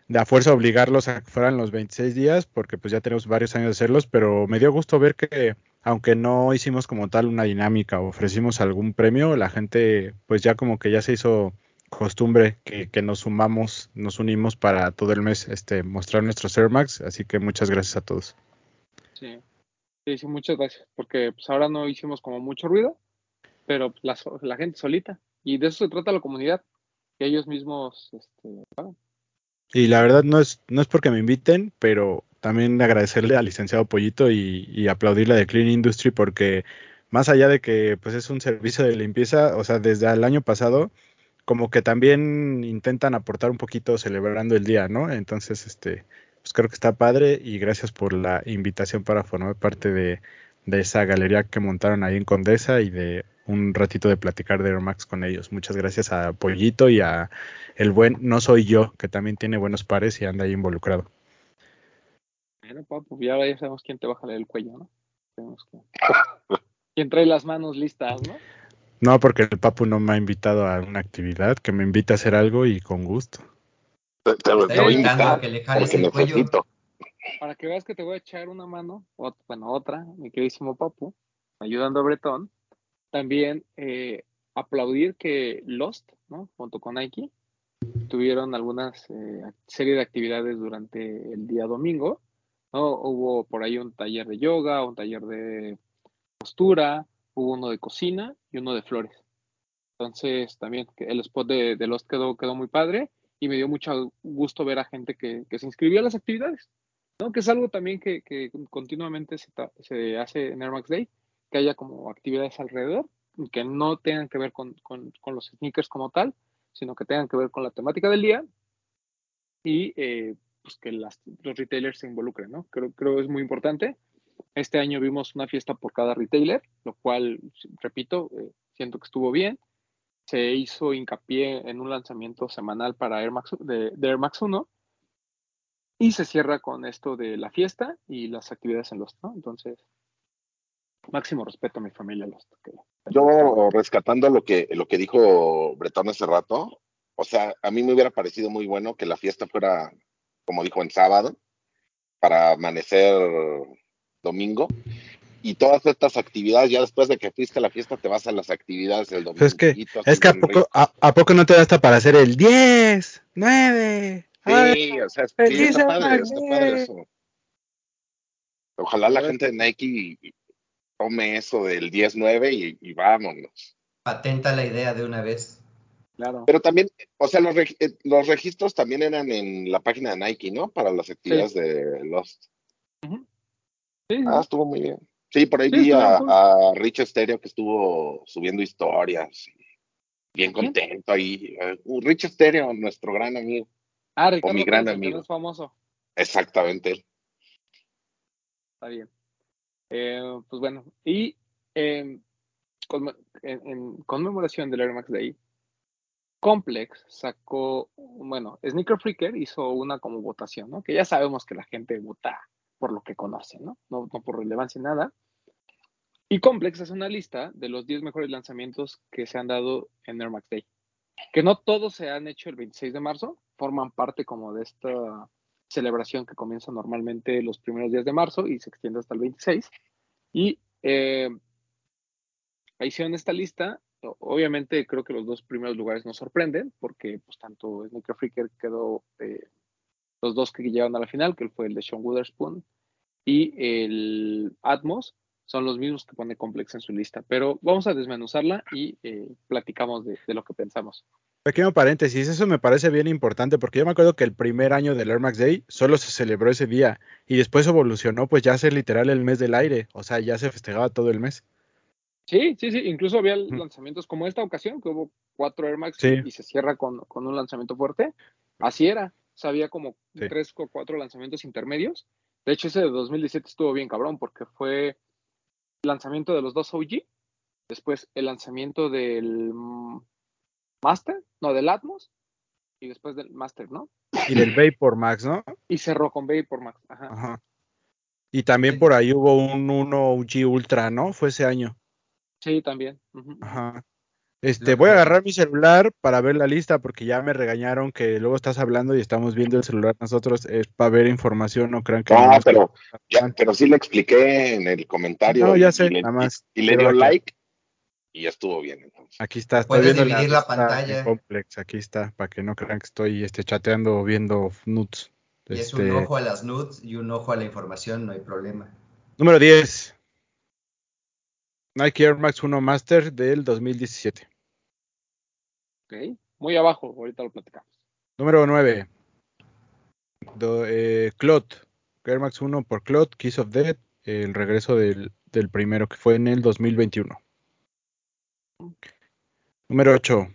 de a fuerza obligarlos a que fueran los 26 días, porque pues ya tenemos varios años de hacerlos, pero me dio gusto ver que aunque no hicimos como tal una dinámica o ofrecimos algún premio, la gente pues ya como que ya se hizo costumbre que, que, nos sumamos, nos unimos para todo el mes este, mostrar nuestros Air Max, así que muchas gracias a todos. Sí, sí, muchas gracias, porque pues ahora no hicimos como mucho ruido, pero la, la gente solita, y de eso se trata la comunidad, que ellos mismos este, Y la verdad no es, no es porque me inviten, pero también agradecerle al licenciado Pollito y, aplaudirle de Clean Industry porque más allá de que pues es un servicio de limpieza, o sea, desde el año pasado como que también intentan aportar un poquito celebrando el día, ¿no? Entonces, este, pues creo que está padre y gracias por la invitación para formar parte de, esa galería que montaron ahí en Condesa y de un ratito de platicar de Air Max con ellos. Muchas gracias a Pollito y a el buen No Soy Yo, que también tiene buenos pares y anda ahí involucrado. Bueno, papu, ya, sabemos quién te va a jalar el cuello, ¿no? quién trae las manos listas, ¿no? No, porque el papu no me ha invitado a una actividad, que me invita a hacer algo y con gusto. Te, voy a invitar que le jales el cuello. Para que veas que te voy a echar una mano, bueno, otra, mi queridísimo Papu, ayudando a Bretón. También eh, aplaudir que Lost, ¿no? Junto con Nike, tuvieron algunas eh, serie de actividades durante el día domingo. ¿No? Hubo por ahí un taller de yoga, un taller de postura, hubo uno de cocina y uno de flores. Entonces, también el spot de, de Lost quedó, quedó muy padre y me dio mucho gusto ver a gente que, se inscribió a las actividades, ¿no? Que es algo también que, continuamente se, se, hace en Air Max Day, que haya como actividades alrededor, que no tengan que ver con, los sneakers como tal, sino que tengan que ver con la temática del día y eh, pues que las, los retailers se involucren, ¿no? Creo, creo es muy importante. Este año vimos una fiesta por cada retailer, lo cual, repito, eh, siento que estuvo bien se hizo hincapié en un lanzamiento semanal para Air Max, de, Air Max 1 y se cierra con esto de la fiesta y las actividades en Lost, ¿no? Entonces, máximo respeto a mi familia Lost. Yo rescatando lo que, lo que dijo Bretón hace rato, o sea, a mí me hubiera parecido muy bueno que la fiesta fuera, como dijo, en sábado, para amanecer domingo, y todas estas actividades, ya después de que fuiste a la fiesta, te vas a las actividades del domingo. Es que, es que a poco, a, poco no te da hasta para hacer el 10, 9. Sí, o sea, sí, está padre, está padre eso. Ojalá la gente de Nike tome eso del 10-9 y, y, vámonos. Patenta la idea de una vez. Claro. Pero también, o sea, los, eh, los registros también eran en la página de Nike, ¿no? Para las actividades de Lost. sí, ah, estuvo muy bien. Sí, por ahí vi a, Rich Stereo que estuvo subiendo historias. Bien contento ahí. Uh, Rich Stereo, nuestro gran amigo. Ah, Ricardo o mi gran amigo. Es famoso. Exactamente. Está bien. Eh, pues bueno, y em, en, conmemoración del Air Max Day, Complex sacó, bueno, Sneaker Freaker hizo una como votación, ¿no? Que ya sabemos que la gente vota por lo que conocen, ¿no? No, por relevancia nada. Y Complex es una lista de los 10 mejores lanzamientos que se han dado en Air Max Day. Que no todos se han hecho el 26 de marzo, forman parte como de esta celebración que comienza normalmente los primeros días de marzo y se extiende hasta el 26. Y eh, hicieron esta lista. Obviamente creo que los dos primeros lugares nos sorprenden porque pues tanto Sneaker Freaker quedó eh, los dos que llegaron a la final, que fue el de Sean Witherspoon y el Atmos, son los mismos que pone Complex en su lista. Pero vamos a desmenuzarla y eh, platicamos de, lo que pensamos. Pequeño paréntesis, eso me parece bien importante porque yo me acuerdo que el primer año del Air Max Day solo se celebró ese día y después evolucionó pues ya ser literal el mes del aire, o sea, ya se festejaba todo el mes. Sí, sí, sí, incluso había lanzamientos como esta ocasión, que hubo cuatro Air Max y se cierra con, un lanzamiento fuerte. Así era, o había como tres o cuatro lanzamientos intermedios. De hecho, ese de 2017 estuvo bien cabrón porque fue lanzamiento de los dos OG, después el lanzamiento del Master, no, del Atmos, y después del Master, ¿no? Y del Vapor Max, ¿no? Y cerró con Vapor Max, ajá. Y también por ahí hubo un 1 OG Ultra, ¿no? Fue ese año. Sí, también. Ajá. Este, voy a agarrar mi celular para ver la lista porque ya me regañaron que luego estás hablando y estamos viendo el celular nosotros es para ver información, no crean que No, pero ya, pero sí le expliqué en el comentario. No, ya sé, y le, nada más. Y, le dio like y ya estuvo bien entonces. Aquí está, estoy viendo dividir la, pantalla. Complex, aquí está, para que no crean que estoy este chateando viendo nudes. Y es un este ojo a las nudes y un ojo a la información, no hay problema. Número 10. Nike Air Max 1 Master del 2017. Ok, muy abajo, ahorita lo platicamos. Número 9. eh, Clot, Air Max 1 por Clot, Kiss of Death, el regreso del, primero que fue en el 2021. Número 8.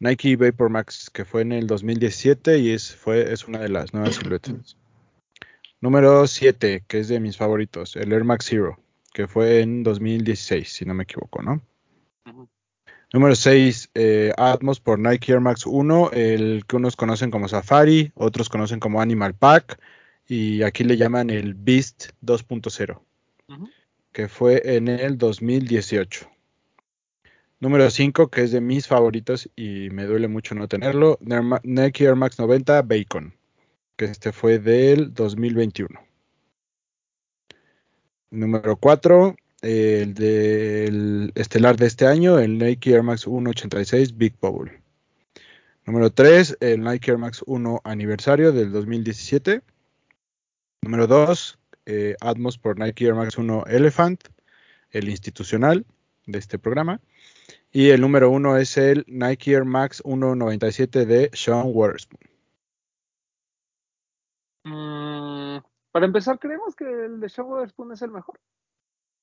Nike Vapor Max, que fue en el 2017 y es, fue, es una de las nuevas siluetas. Número 7, que es de mis favoritos, el Air Max Zero que fue en 2016, si no me equivoco, ¿no? Número 6, eh, Atmos por Nike Air Max 1, el que unos conocen como Safari, otros conocen como Animal Pack, y aquí le llaman el Beast 2.0, que fue en el 2018. Número 5, que es de mis favoritos y me duele mucho no tenerlo, Nike Air Max 90 Bacon, que este fue del 2021. Número 4, el del estelar de este año, el Nike Air Max 186 Big Bubble. Número 3, el Nike Air Max 1 aniversario del 2017. Número 2, eh, Atmos por Nike Air Max 1 Elephant, el institucional de este programa. Y el número 1 es el Nike Air Max 197 de Sean Waterspoon. Mm, para empezar, ¿creemos que el de Sean Witherspoon es el mejor?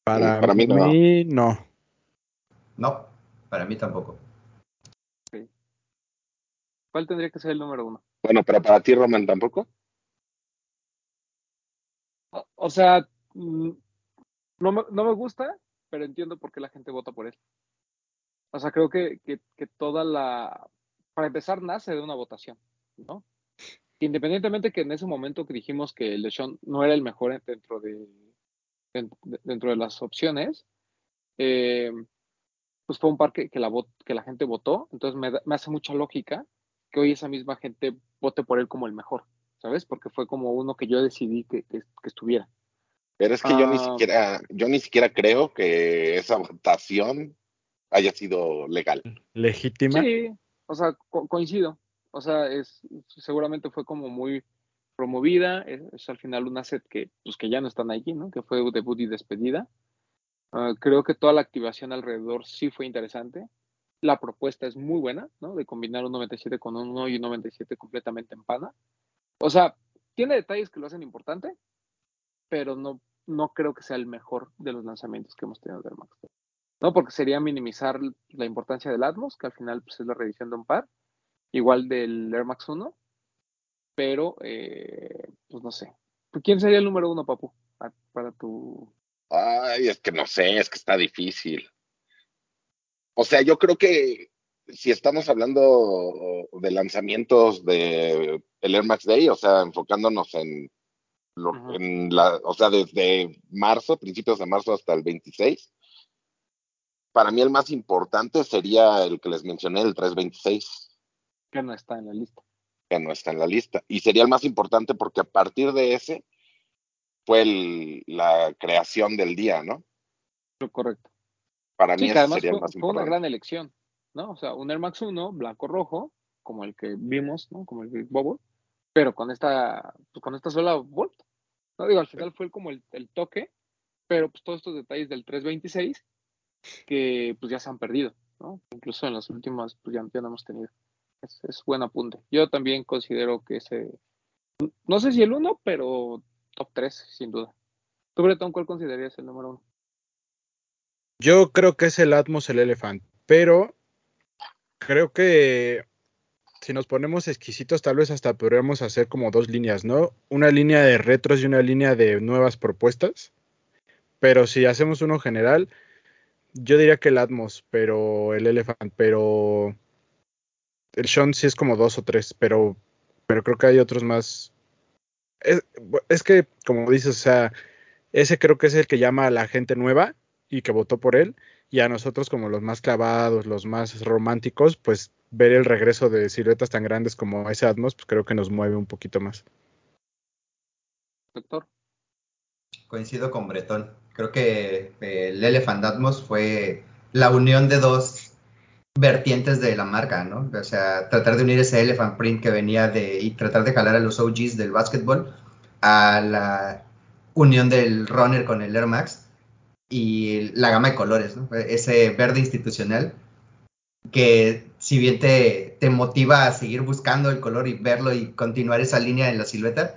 Para, mí, no. no. para mí tampoco. ¿Cuál tendría que ser el número uno? Bueno, pero para ti, Roman, tampoco. O, sea, mm, no me, no me gusta, pero entiendo por qué la gente vota por él. O sea, creo que, que, que toda la. Para empezar, nace de una votación, ¿no? Independientemente que en ese momento que dijimos que el Sean no era el mejor dentro de, dentro de las opciones, eh, pues fue un par que, la, que la gente votó, entonces me, hace mucha lógica que hoy esa misma gente vote por él como el mejor, ¿sabes? Porque fue como uno que yo decidí que, estuviera. Pero es que yo ni ah. siquiera, yo ni siquiera creo que esa votación haya sido legal. Legítima. Sí, o sea, coincido. O sea, es, seguramente fue como muy promovida, es, al final un asset que, pues, que ya no están allí, ¿no? Que fue debut y despedida. Ah, creo que toda la activación alrededor sí fue interesante. La propuesta es muy buena, ¿no? De combinar un 97 con un 1 y un 97 completamente en pana. O sea, tiene detalles que lo hacen importante, pero no, no creo que sea el mejor de los lanzamientos que hemos tenido del Max. ¿No? Porque sería minimizar la importancia del Atmos, que al final pues, es la revisión de un par, igual del Air Max 1, pero eh, pues no sé. ¿Quién sería el número uno, Papu, para tu... Ay, es que no sé, es que está difícil. O sea, yo creo que si estamos hablando de lanzamientos de el Air Max Day, o sea, enfocándonos en, en la, o sea, desde marzo, principios de marzo hasta el 26, Para mí el más importante sería el que les mencioné, el 326. Que no está en la lista. Que no está en la lista. Y sería el más importante porque a partir de ese fue el, la creación del día, ¿no? Correcto. Para mí Sí, ese sería fue, el más fue una importante. gran elección, ¿no? O sea, un Air Max 1, blanco-rojo, como el que vimos, ¿no? Como el Big Bubble, pero con esta, pues, con esta sola Volt. No digo, al final fue como el, el toque, pero pues todos estos detalles del 326 que pues ya se han perdido, ¿no? Incluso en las últimas, pues ya, ya no hemos tenido. Es, es buen apunte. Yo también considero que ese, no sé si el 1, pero top 3, sin duda. ¿Tú, Bretón, cuál considerarías el número 1? Yo creo que es el Atmos el Elephant, pero creo que si nos ponemos exquisitos, tal vez hasta podríamos hacer como dos líneas, ¿no? Una línea de retros y una línea de nuevas propuestas. Pero si hacemos uno general, yo diría que el Atmos, pero el Elephant, pero el Sean sí es como dos o tres, pero, pero creo que hay otros más. Es, es que, como dices, o sea, ese creo que es el que llama a la gente nueva y que votó por él, y a nosotros como los más clavados, los más románticos, pues ver el regreso de siluetas tan grandes como ese Atmos, pues creo que nos mueve un poquito más. Doctor. Coincido con Bretón. Creo que eh, el Elephant Atmos fue la unión de dos vertientes de la marca, ¿no? O sea, tratar de unir ese Elephant Print que venía de y tratar de jalar a los OGs del básquetbol a la unión del runner con el Air Max y la gama de colores, ¿no? Ese verde institucional que si bien te, te, motiva a seguir buscando el color y verlo y continuar esa línea en la silueta,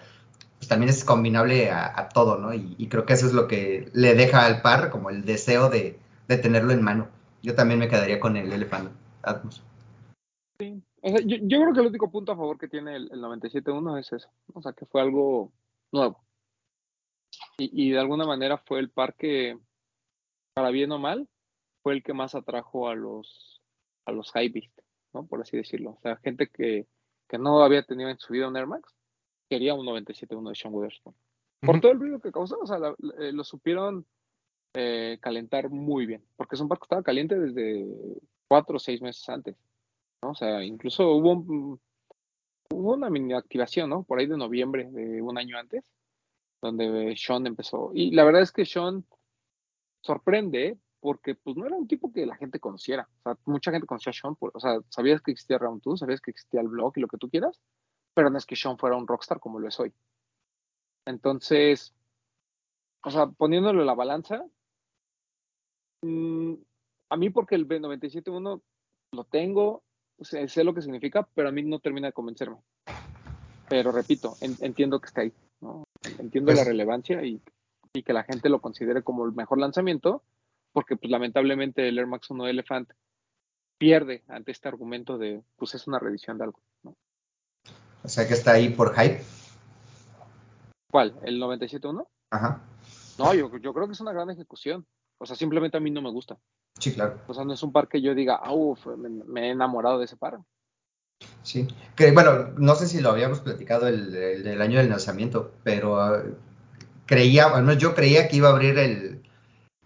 pues también es combinable a, todo, ¿no? Y, y, creo que eso es lo que le deja al par como el deseo de, de tenerlo en mano. Yo también me quedaría con el Elephant Atmos. Sí, o sea, yo, yo, creo que el único punto a favor que tiene el, el 97.1 es eso, o sea, que fue algo nuevo. Y, y, de alguna manera fue el par que, para bien o mal, fue el que más atrajo a los a los high beast, ¿no? Por así decirlo. O sea, gente que, que no había tenido en su vida un Air Max, quería un 97.1 de Sean Witherspoon. Por todo el ruido que causó, o sea, la, la, lo supieron eh, calentar muy bien, porque es un par que estaba caliente desde cuatro o seis meses antes. O sea, incluso hubo, un, hubo una mini activación, ¿no? Por ahí de noviembre de un año antes, donde Sean empezó. Y la verdad es que Sean sorprende porque pues no era un tipo que la gente conociera. O sea, mucha gente conocía a Sean, por, o sea, sabías que existía Round 2, sabías que existía el blog y lo que tú quieras, pero no es que Sean fuera un rockstar como lo es hoy. Entonces, o sea, poniéndolo en la balanza, mmm, a mí porque el B97.1 lo tengo, sé lo que significa, pero a mí no termina de convencerme. Pero repito, en, entiendo que está ahí, ¿no? Entiendo pues, la relevancia y, y que la gente lo considere como el mejor lanzamiento, porque pues lamentablemente el Air Max 1 Elephant pierde ante este argumento de pues es una reedición de algo. ¿no? O sea que está ahí por hype. ¿Cuál? ¿El 97.1? Ajá. No, yo, yo creo que es una gran ejecución. O sea, simplemente a mí no me gusta. Sí, claro. O sea, no es un par que yo diga, ah, uff, me, me, he enamorado de ese par. Sí, que bueno, no sé si lo habíamos platicado el, el, el año del lanzamiento, pero uh, creía, al menos yo creía que iba a abrir el,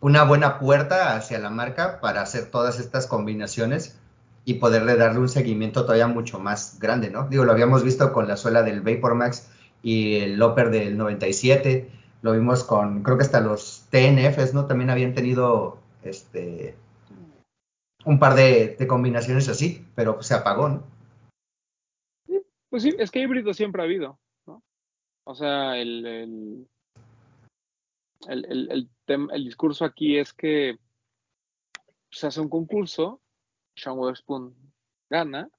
una buena puerta hacia la marca para hacer todas estas combinaciones y poderle darle un seguimiento todavía mucho más grande, ¿no? Digo, lo habíamos visto con la suela del Vapor Max y el Upper del 97, lo vimos con, creo que hasta los TNFs, ¿no? También habían tenido este un par de, de combinaciones así, pero pues, se apagó, ¿no? Pues sí, es que híbrido siempre ha habido, ¿no? O sea, el, el, el, el, tem, el discurso aquí es que se hace un concurso, Sean Witherspoon gana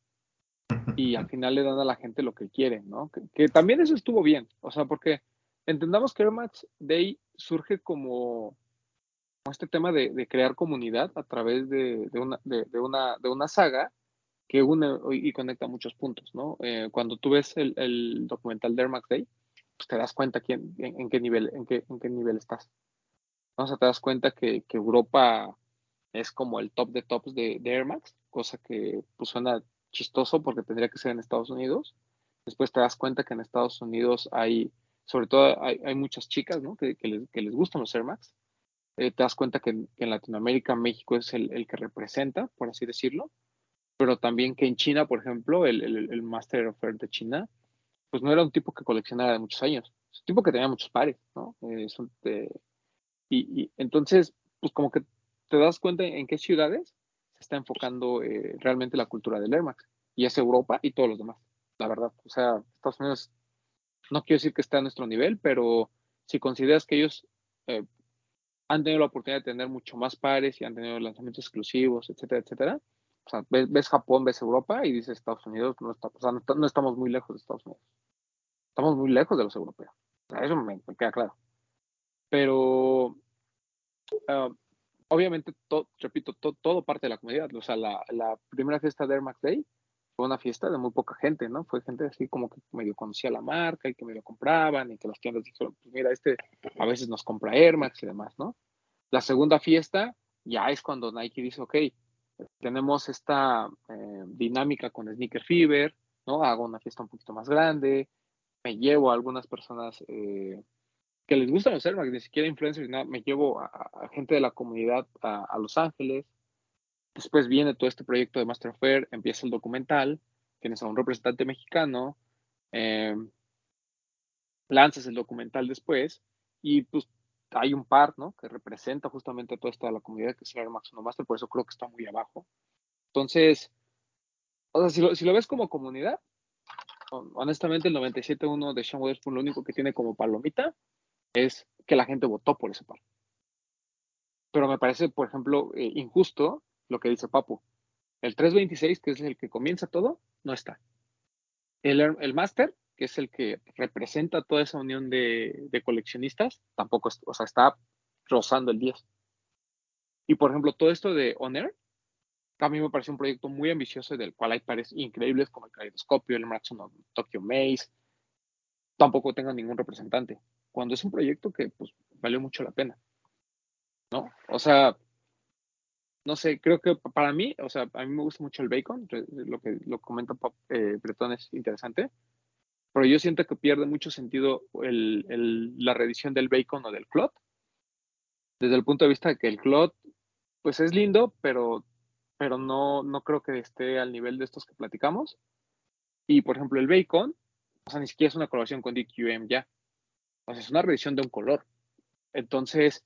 y al final le dan a la gente lo que quiere, ¿no? Que, que también eso estuvo bien, o sea, porque entendamos que Air Max Day surge como, este tema de, crear comunidad a través de, de, una, de, una, saga que une y conecta muchos puntos, ¿no? Eh, cuando tú ves el, documental de Air Max Day, pues te das cuenta quién, en, qué nivel, en, qué, en qué nivel estás. ¿no? O sea, te das cuenta que, que, Europa es como el top de tops de, de Air Max, cosa que pues, suena chistoso porque tendría que ser en Estados Unidos. Después te das cuenta que en Estados Unidos hay, sobre todo, hay, hay muchas chicas, ¿no? Que, que, les, que les gustan los Air Max. eh, te das cuenta que, en, Latinoamérica México es el, el, que representa, por así decirlo, pero también que en China, por ejemplo, el, el, el Master of Air de China, pues no era un tipo que coleccionara de muchos años, es un tipo que tenía muchos pares, ¿no? Eh, un, eh, y, y, entonces, pues como que te das cuenta en qué ciudades se está enfocando eh, realmente la cultura del Air Max, y es Europa y todos los demás, la verdad. O sea, Estados Unidos, no quiero decir que esté a nuestro nivel, pero si consideras que ellos eh, han tenido la oportunidad de tener mucho más pares y han tenido lanzamientos exclusivos, etcétera, etcétera. O sea, ves, Japón, ves Europa y dices Estados Unidos, no, está, no, estamos muy lejos de Estados Unidos. Estamos muy lejos de los europeos. Eso me, queda claro. Pero, uh, obviamente, to, repito, to, todo parte de la comunidad. O sea, la, la, primera fiesta de Air Max Day fue una fiesta de muy poca gente, ¿no? Fue gente así como que medio conocía la marca y que medio compraban y que las tiendas dijeron, pues mira, este a veces nos compra Air Max y demás, ¿no? La segunda fiesta ya es cuando Nike dice, ok, tenemos esta eh, dinámica con Sneaker Fever, ¿no? Hago una fiesta un poquito más grande, me llevo a algunas personas eh, que les gustan los Air Max, ni siquiera influencers, nada, me llevo a, a, gente de la comunidad a, a, Los Ángeles. Después viene todo este proyecto de Master Fair, empieza el documental, tienes a un representante mexicano, eh, lanzas el documental después y pues hay un par, ¿no? Que representa justamente a toda esta la comunidad que es el Air Max 1 Master, por eso creo que está muy abajo. Entonces, o sea, si lo, si lo ves como comunidad, honestamente el 97.1 de Sean Weatherspoon lo único que tiene como palomita es que la gente votó por ese par. Pero me parece, por ejemplo, eh, injusto lo que dice Papu. El 326, que es el que comienza todo, no está. El, el Master, que es el que representa toda esa unión de, de coleccionistas, tampoco, es, o sea, está rozando el 10. Y por ejemplo, todo esto de Honor, a mí me parece un proyecto muy ambicioso del cual hay pares increíbles como el Kaleidoscopio, el Maximum Tokyo Maze. Tampoco tengo ningún representante. Cuando es un proyecto que pues valió mucho la pena. ¿No? O sea, no sé, creo que para mí, o sea, a mí me gusta mucho el bacon, lo que lo comenta eh, Bretón es interesante, pero yo siento que pierde mucho sentido el, el, la reedición del bacon o del clot, desde el punto de vista de que el clot, pues es lindo, pero pero no, no creo que esté al nivel de estos que platicamos. Y por ejemplo, el bacon, o sea, ni siquiera es una colaboración con DQM ya. O sea, es una revisión de un color. Entonces,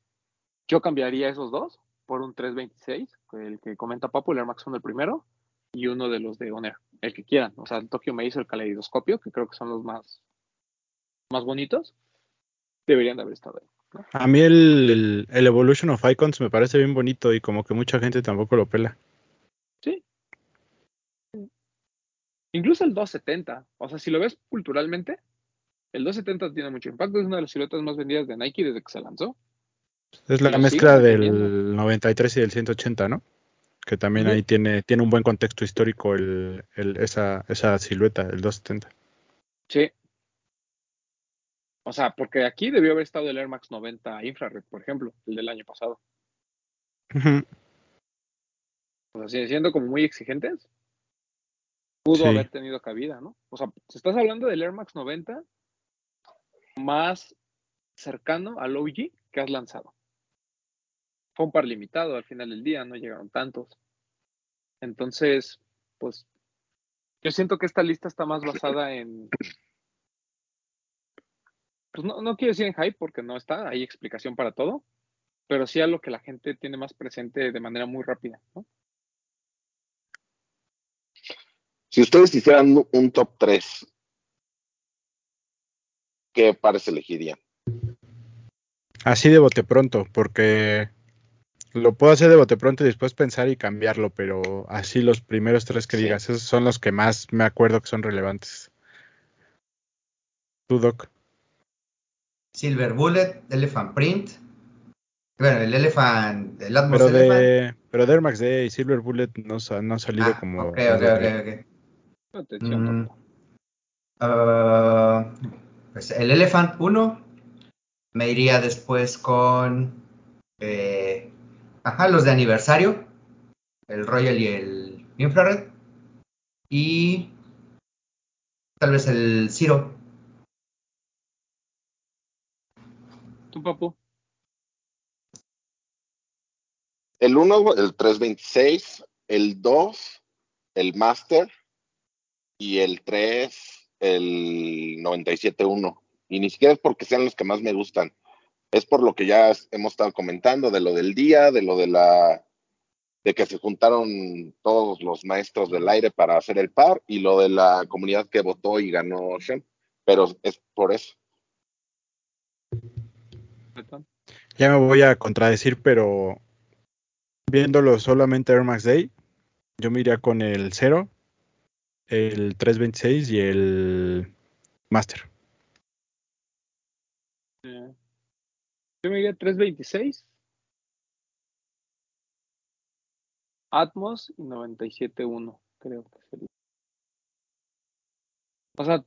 yo cambiaría esos dos por un 326, el que comenta Papu, el Air Max 1 el primero, y uno de los de Honor, el que quieran. O sea, el Tokyo me hizo el caleidoscopio, que creo que son los más, más bonitos. Deberían de haber estado ahí. ¿no? A mí el, el, el Evolution of Icons me parece bien bonito y como que mucha gente tampoco lo pela. Sí. Incluso el 270. O sea, si lo ves culturalmente, el 270 tiene mucho impacto. Es una de las siluetas más vendidas de Nike desde que se lanzó. Es la mezcla del teniendo. 93 y del 180, ¿no? Que también sí. ahí tiene, tiene un buen contexto histórico el, el, esa, esa silueta, el 270. Sí. O sea, porque aquí debió haber estado el Air Max 90 Infrared, por ejemplo, el del año pasado. Uh -huh. O sea, siendo como muy exigentes, pudo sí. haber tenido cabida, ¿no? O sea, si estás hablando del Air Max 90 más cercano al OG que has lanzado. Fue un par limitado al final del día, no llegaron tantos. Entonces, pues, yo siento que esta lista está más basada en. Pues no, no quiero decir en hype porque no está, hay explicación para todo, pero sí a lo que la gente tiene más presente de manera muy rápida, ¿no? Si ustedes hicieran un top 3, ¿qué pares elegirían? Así de bote pronto, porque lo puedo hacer de bote pronto y después pensar y cambiarlo, pero así los primeros tres que sí. digas, esos son los que más me acuerdo que son relevantes. ¿Tú, Doc? Silver Bullet, Elephant Print. Bueno, el Elephant, el Atmos pero de, Elephant. Pero de Air Max Day y Silver Bullet no, no ha salido ah, como. Ok, ok, ok, okay. Mm, uh, pues el Elephant 1 me iría después con eh, ajá, los de aniversario, el Royal y el Infrared, y tal vez el Zero. ¿Tu papu? El 1, el 326, el 2, el Master y el 3, el 97.1. Y ni siquiera es porque sean los que más me gustan. Es por lo que ya hemos estado comentando, de lo del día, de lo de la de que se juntaron todos los maestros del aire para hacer el par y lo de la comunidad que votó y ganó Shen. Pero es por eso. Ya me voy a contradecir, pero viéndolo solamente Air Max Day, yo me iría con el 0, el 326 y el Master. Yo me iría 326, Atmos y 97.1, creo que sería. O sea,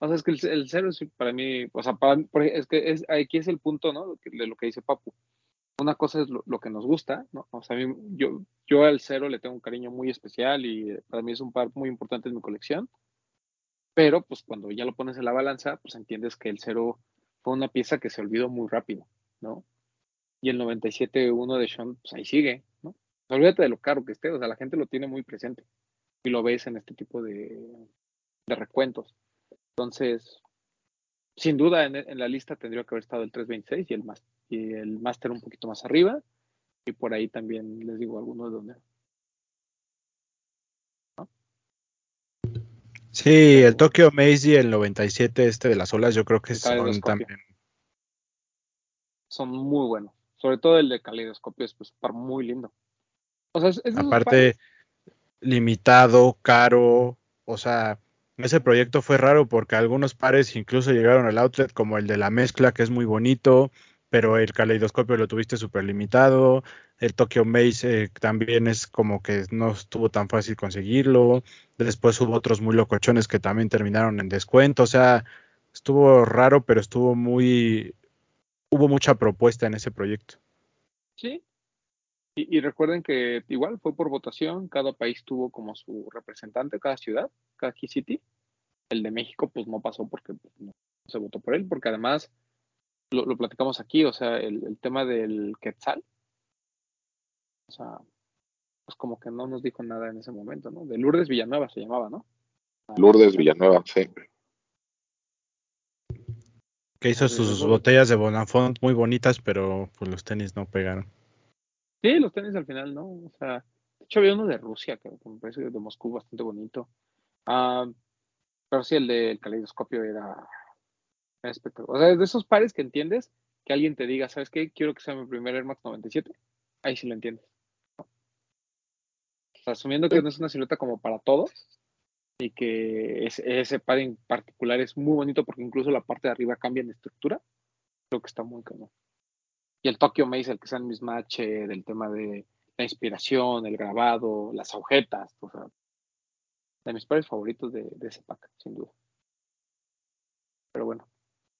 o sea, es que el, cero es para mí, o sea, para, es que es, aquí es el punto, ¿no? De lo que dice Papu. Una cosa es lo, que nos gusta, ¿no? O sea, yo, yo al cero le tengo un cariño muy especial y para mí es un par muy importante en mi colección. Pero, pues, cuando ya lo pones en la balanza, pues entiendes que el cero fue una pieza que se olvidó muy rápido, ¿no? Y el 97.1 de Sean, pues ahí sigue, ¿no? Olvídate de lo caro que esté, o sea, la gente lo tiene muy presente y lo ves en este tipo de, de recuentos. Entonces, sin duda en, la lista tendría que haber estado el 326 y el, y el Master un poquito más arriba. Y por ahí también les digo algunos de donde. Sí, el Tokyo Maze y el 97 este de las olas yo creo que son también. Son muy buenos. Sobre todo el de caleidoscopio es pues, muy lindo. O sea, Aparte, limitado, caro, o sea, ese proyecto fue raro porque algunos pares incluso llegaron al outlet, como el de la mezcla, que es muy bonito, pero el caleidoscopio lo tuviste súper limitado. El Tokyo Maze eh, también es como que no estuvo tan fácil conseguirlo. Después hubo otros muy locochones que también terminaron en descuento. O sea, estuvo raro, pero estuvo muy. Hubo mucha propuesta en ese proyecto. Sí. Y, recuerden que igual fue por votación, cada país tuvo como su representante, cada ciudad cada Key City. El de México, pues no pasó porque pues, no se votó por él, porque además lo, platicamos aquí, o sea, el, tema del Quetzal, o sea, pues como que no nos dijo nada en ese momento, ¿no? De Lourdes Villanueva se llamaba, ¿no? Lourdes Villanueva, sí. Que hizo sus botellas de Bonafont muy bonitas, pero pues los tenis no pegaron. Sí, los tenis al final, ¿no? O sea, de hecho había uno de Rusia, que me parece de Moscú bastante bonito. Ah, pero sí, el del caleidoscopio era, espectacular. O sea, de esos pares que entiendes, que alguien te diga, ¿sabes qué? Quiero que sea mi primer Air Max 97. Ahí sí lo entiendes. O sea, asumiendo que no es una silueta como para todos y que ese, par en particular es muy bonito porque incluso la parte de arriba cambia en estructura, creo que está muy cañón. Y el Tokyo Maze, el que sea el mismatch del tema de la inspiración, el grabado, las agujetas, o sea, de mis pares favoritos de, ese pack, sin duda. Pero bueno,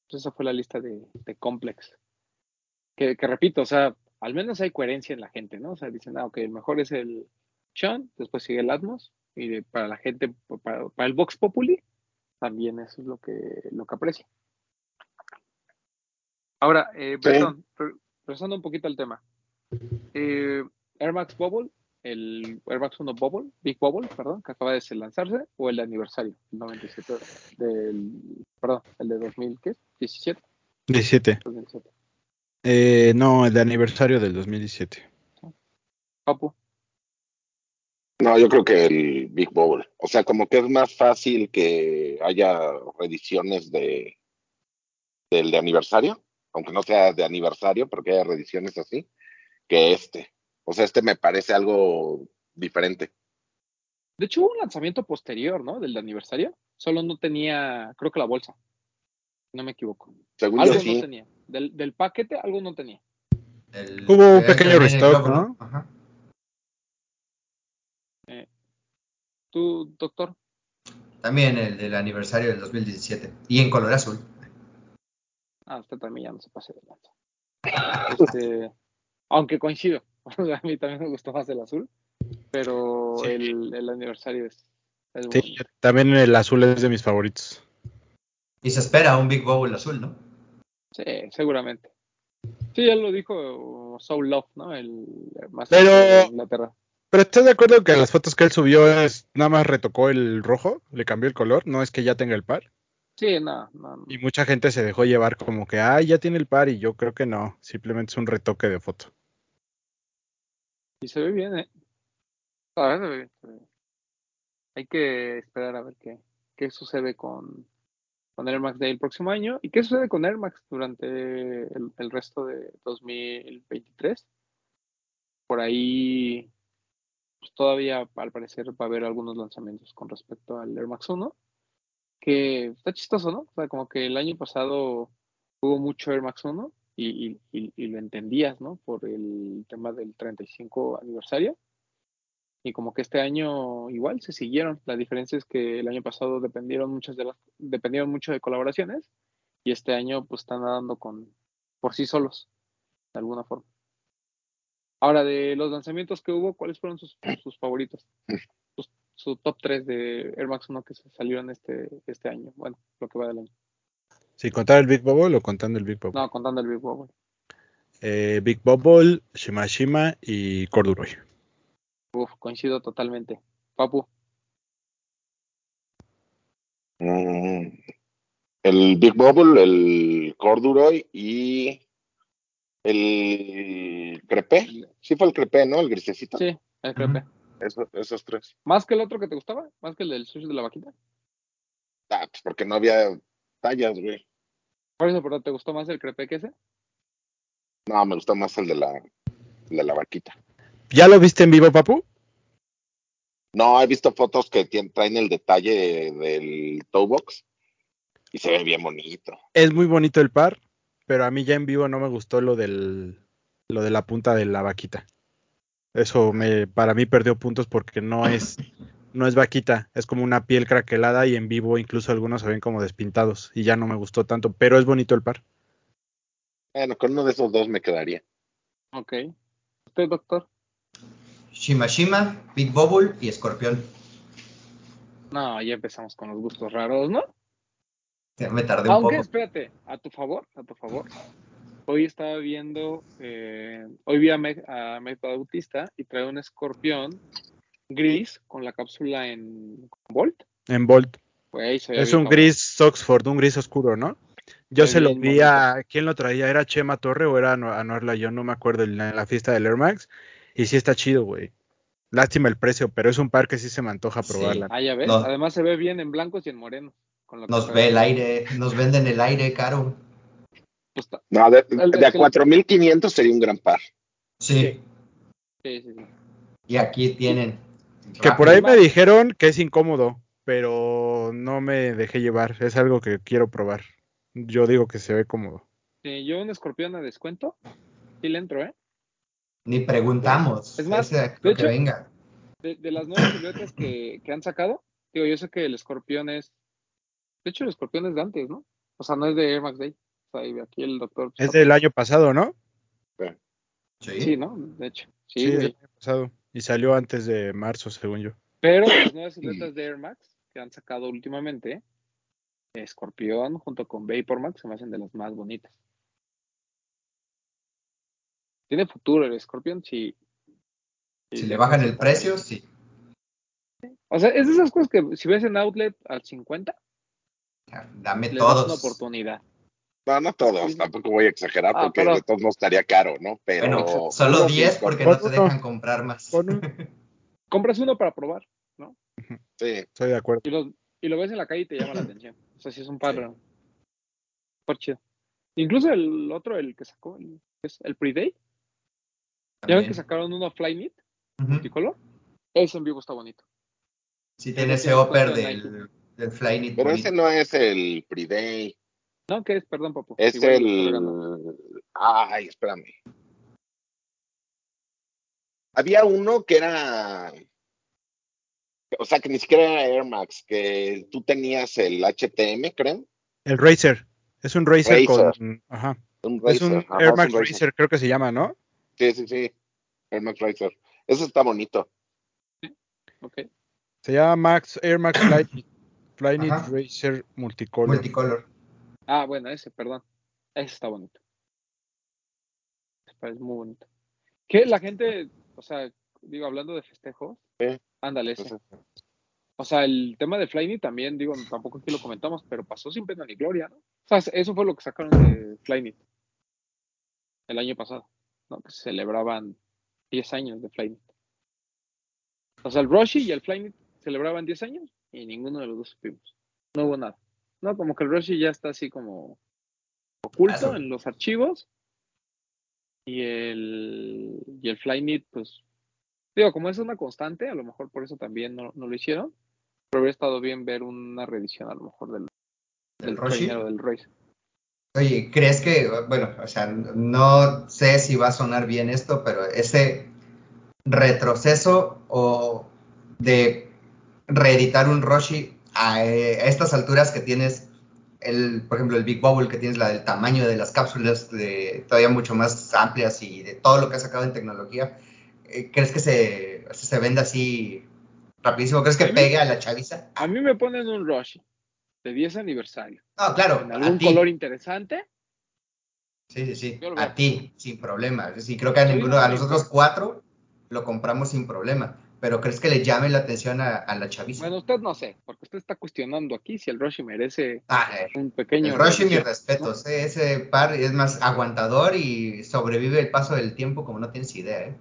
pues esa fue la lista de, Complex. Que, repito, o sea, al menos hay coherencia en la gente, ¿no? O sea, dicen, ah, ok, el mejor es el Sean, después sigue el Atmos, y para la gente, para, el Vox Populi, también eso es lo que, lo que aprecia. Ahora, eh, perdón, regresando un poquito al tema. Eh, Air Max Bubble el Air Max 1 Bubble, Big Bubble, perdón, que acaba de lanzarse, o el de aniversario, el 97 del, perdón, el de 2000, ¿qué? 17. 17. Eh, no, el de aniversario del 2017. Papu. No, yo creo que el Big Bubble. O sea, como que es más fácil que haya reediciones de del de aniversario, aunque no sea de aniversario, pero que haya reediciones así, que este. O sea, este me parece algo diferente. De hecho, hubo un lanzamiento posterior, ¿no? Del aniversario. Solo no tenía, creo que la bolsa. No me equivoco. Según algo no tenía. Del, paquete, algo no tenía. hubo un pequeño restock, ¿no? Ajá. Eh, ¿Tú, doctor? También el del aniversario del 2017. Y en color azul. Ah, usted también ya no se pase de lanza. Este, aunque coincido. a mí también me gustó más el azul, pero el, aniversario es, sí, también el azul es de mis favoritos. Y se espera un Big Bowl azul, ¿no? Sí, seguramente. Sí, ya lo dijo Soul Love, ¿no? El más Pero- de Inglaterra. Pero ¿estás de acuerdo que las fotos que él subió es nada más retocó el rojo, le cambió el color, no es que ya tenga el par? Sí, no, no, no. Y mucha gente se dejó llevar como que, ay, ya tiene el par y yo creo que no, simplemente es un retoque de foto. Y se ve bien, ¿eh? A ver, se ve bien, se ve bien. Hay que esperar a ver qué, qué sucede con, con Air Max Day el próximo año y qué sucede con Air Max durante el, resto de 2023. Por ahí, pues todavía al parecer va a haber algunos lanzamientos con respecto al Air Max 1, que está chistoso, ¿no? O sea, como que el año pasado hubo mucho Air Max 1 y, y, y- y lo entendías, ¿no? Por el tema del 35 aniversario. Y como que este año igual se siguieron. La diferencia es que el año pasado dependieron muchas de las, dependieron mucho de colaboraciones y este año pues están nadando con por sí solos, de alguna forma. Ahora, de los lanzamientos que hubo, ¿cuáles fueron sus, sus favoritos? Sus- su top 3 de Air Max 1 que se salieron este, este año. Bueno, lo que va del año. ¿Sin contar el Big Bubble o contando el Big Bubble? No, contando el Big Bubble. Eh, Big Bubble, Shimashima y Corduroy. Uf, coincido totalmente. Papu, Mm, el Big Bubble, el Corduroy y el Crepe. Sí fue el Crepe, ¿no? El grisecito. sí, el crepe. Eso- esos tres. ¿Más que el otro que te gustaba? ¿Más que el del sushi de la vaquita? Ah, pues porque no había tallas, güey. Por eso, pero ¿te gustó más el crepe que ese? No, me gustó más el de la, el de la vaquita. ¿Ya lo viste en vivo, Papu? No, he visto fotos que traen el detalle del toe box y se ve bien bonito. Es muy bonito el par, pero a mí ya en vivo no me gustó lo del lo de la punta de la vaquita. Eso me para mí perdió puntos porque no es no es vaquita, es como una piel craquelada y en vivo incluso algunos se ven como despintados y ya no me gustó tanto, pero es bonito el par. Bueno, con uno de esos dos me quedaría. Ok. ¿Usted, doctor? Shimashima, Big Bubble y Escorpión. No, ya empezamos con los gustos raros, ¿no? Ya Me tardé un Aunque, poco. espérate, a tu favor, a tu favor. Hoy estaba viendo, eh, hoy vi a Meg, a Meg Bautista y trae un escorpión gris con la cápsula en Volt. En ve Es un gris Oxford, un gris oscuro, ¿no? Yo Se se lo vi a quién lo traía, era Chema Torre o era Anu- Anuarla, yo no me acuerdo en la, en la fiesta del Air Max y sí está chido, güey. Lástima el precio, pero es un par que sí se me antoja Sí. probarla. Ah, ya ves. No. Además se ve bien en blancos y en morenos. con lo que Nos ve el aire, nos venden el aire caro. Pues No, de, de a el- 4500 sería un gran par. Sí. Sí, sí, sí. Y aquí tienen. Que por ahí me dijeron que es incómodo, pero no me dejé llevar, es algo que quiero probar. Yo digo que se ve cómodo. Sí, yo un escorpión a descuento, sí le entro, ¿eh? Ni preguntamos. Es más, Ese, de hecho- que venga. De, de las nuevas siluetas que, que han sacado, digo, yo sé que el escorpión es. De hecho, el escorpión es de antes, ¿no? O sea, no es de Air Max Day. O sea, y aquí el doctor. Es del año pasado, ¿no? Sí. Sí, ¿no? De hecho. Sí, del año pasado. Y salió antes de marzo, según yo. Pero las nuevas siluetas de Air Max que han sacado últimamente, Escorpión junto con Vapor Max se me hacen de las más bonitas. Tiene futuro el Escorpión, sí. Si le bajan el precio, sí. O sea, es de esas cosas que si ves en Outlet al 50, Dame le das una todos. oportunidad. No, no todos, tampoco voy a exagerar Ah, porque pero- de todos no estaría caro, ¿no? Pero Bueno, solo uno sí, 10 con- porque no te dejan comprar más. Compras uno para probar Sí, Estoy de acuerdo. y lo, y lo ves en la calle y te llama la atención. O sea, si es un par, Sí. par chido. Incluso el otro, el que sacó, el, es el Pre-Day, ya ven que sacaron uno Flyknit, Ujú. multicolor. Ese en vivo está bonito. Sí, tiene Ese upper del, del Flyknit. pero bonito. ese no es el Pre-Day, No, ¿qué es? Perdón, papu. es Igual el... Ay, espérame. Había uno que era... O sea, que ni siquiera era Air Max, que tú tenías el HTM, creo. El Racer. Es un Racer, Racer. con. Ajá. Un Es un Air Max un Racer. creo que se llama, ¿no? Sí, sí, sí. Air Max Racer. Ese está bonito. Ok. Se llama Max Air Max Flyknit Ajá. Racer Multicolor. Multicolor. Ah, bueno, ese, perdón. Ese está bonito. parece muy bonito. Que la gente, o sea, digo, hablando de festejos, Sí. ándale ese. O sea, el tema de Flyknit también, digo, tampoco aquí lo comentamos, pero pasó sin pena ni gloria, ¿no? O sea, eso fue lo que sacaron de Flyknit el año pasado, ¿no? Que celebraban 10 años de Flyknit. O sea, el Roshi y el Flyknit celebraban 10 años y ninguno de los dos supimos. No hubo nada. No, como que el Roshi ya está así como oculto en los archivos y el, y el Flyknit, pues, digo, como es una constante, a lo mejor por eso también no, no lo hicieron, pero hubiera estado bien ver una reedición a lo mejor del, ¿Del del Roshi? primero del Race. Oye, ¿crees que, bueno, o sea, no sé si va a sonar bien esto, pero ese retroceso o de reeditar un Roshi a, eh, a estas alturas que tienes el, por ejemplo, el Big Bubble, que tienes la del tamaño de las cápsulas de, todavía mucho más amplias y de todo lo que ha sacado en tecnología, eh, ¿crees que se, se venda así rapidísimo? ¿Crees que A mí- pegue a la chaviza? A mí me ponen un Roshi de 10 aniversario, No, claro, en algún color interesante, Sí, sí, sí. A ti, sin problema. Sí, creo que a ninguno, a no los otros cuatro lo compramos sin problema. Pero ¿crees que le llame la atención a, a la chaviza? bueno, usted no sé, porque usted está cuestionando aquí si el Roshi merece Ah, eh, un pequeño... el Roshi, mis revisión, respetos. eh, ese par es más aguantador y sobrevive el paso del tiempo como no tienes idea. ¿eh?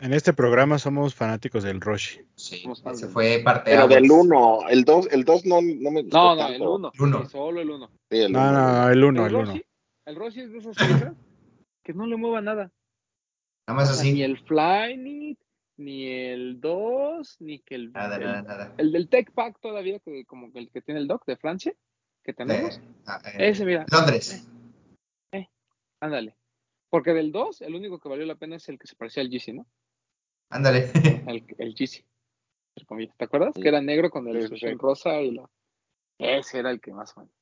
En este programa somos fanáticos del Roshi. Sí, del fue parte pero del 1, el 2, el 2 no, no me gustó No, no, tanto. el 1, El uno. solo el 1. Sí, el No, uno, no, el no, uno. el uno, El el uno. Roshi, el Roshi es de esas piezas que no le mueva nada. Nada más O sea, así. ni el Flyknit, ni el 2, ni que el, Nada, el, nada, nada. el del Tech Pack todavía, que como que el que tiene el Doc de Francia, que tenemos. Eh, ah, eh, Ese, mira. Londres. Ándale. Porque del 2, el único que valió la pena es el que se parecía al GC, ¿no? Ándale. El, el GC. ¿Te acuerdas? Sí. Que era negro con el Sí, sí, rosa y la. Ese era el que más o menos.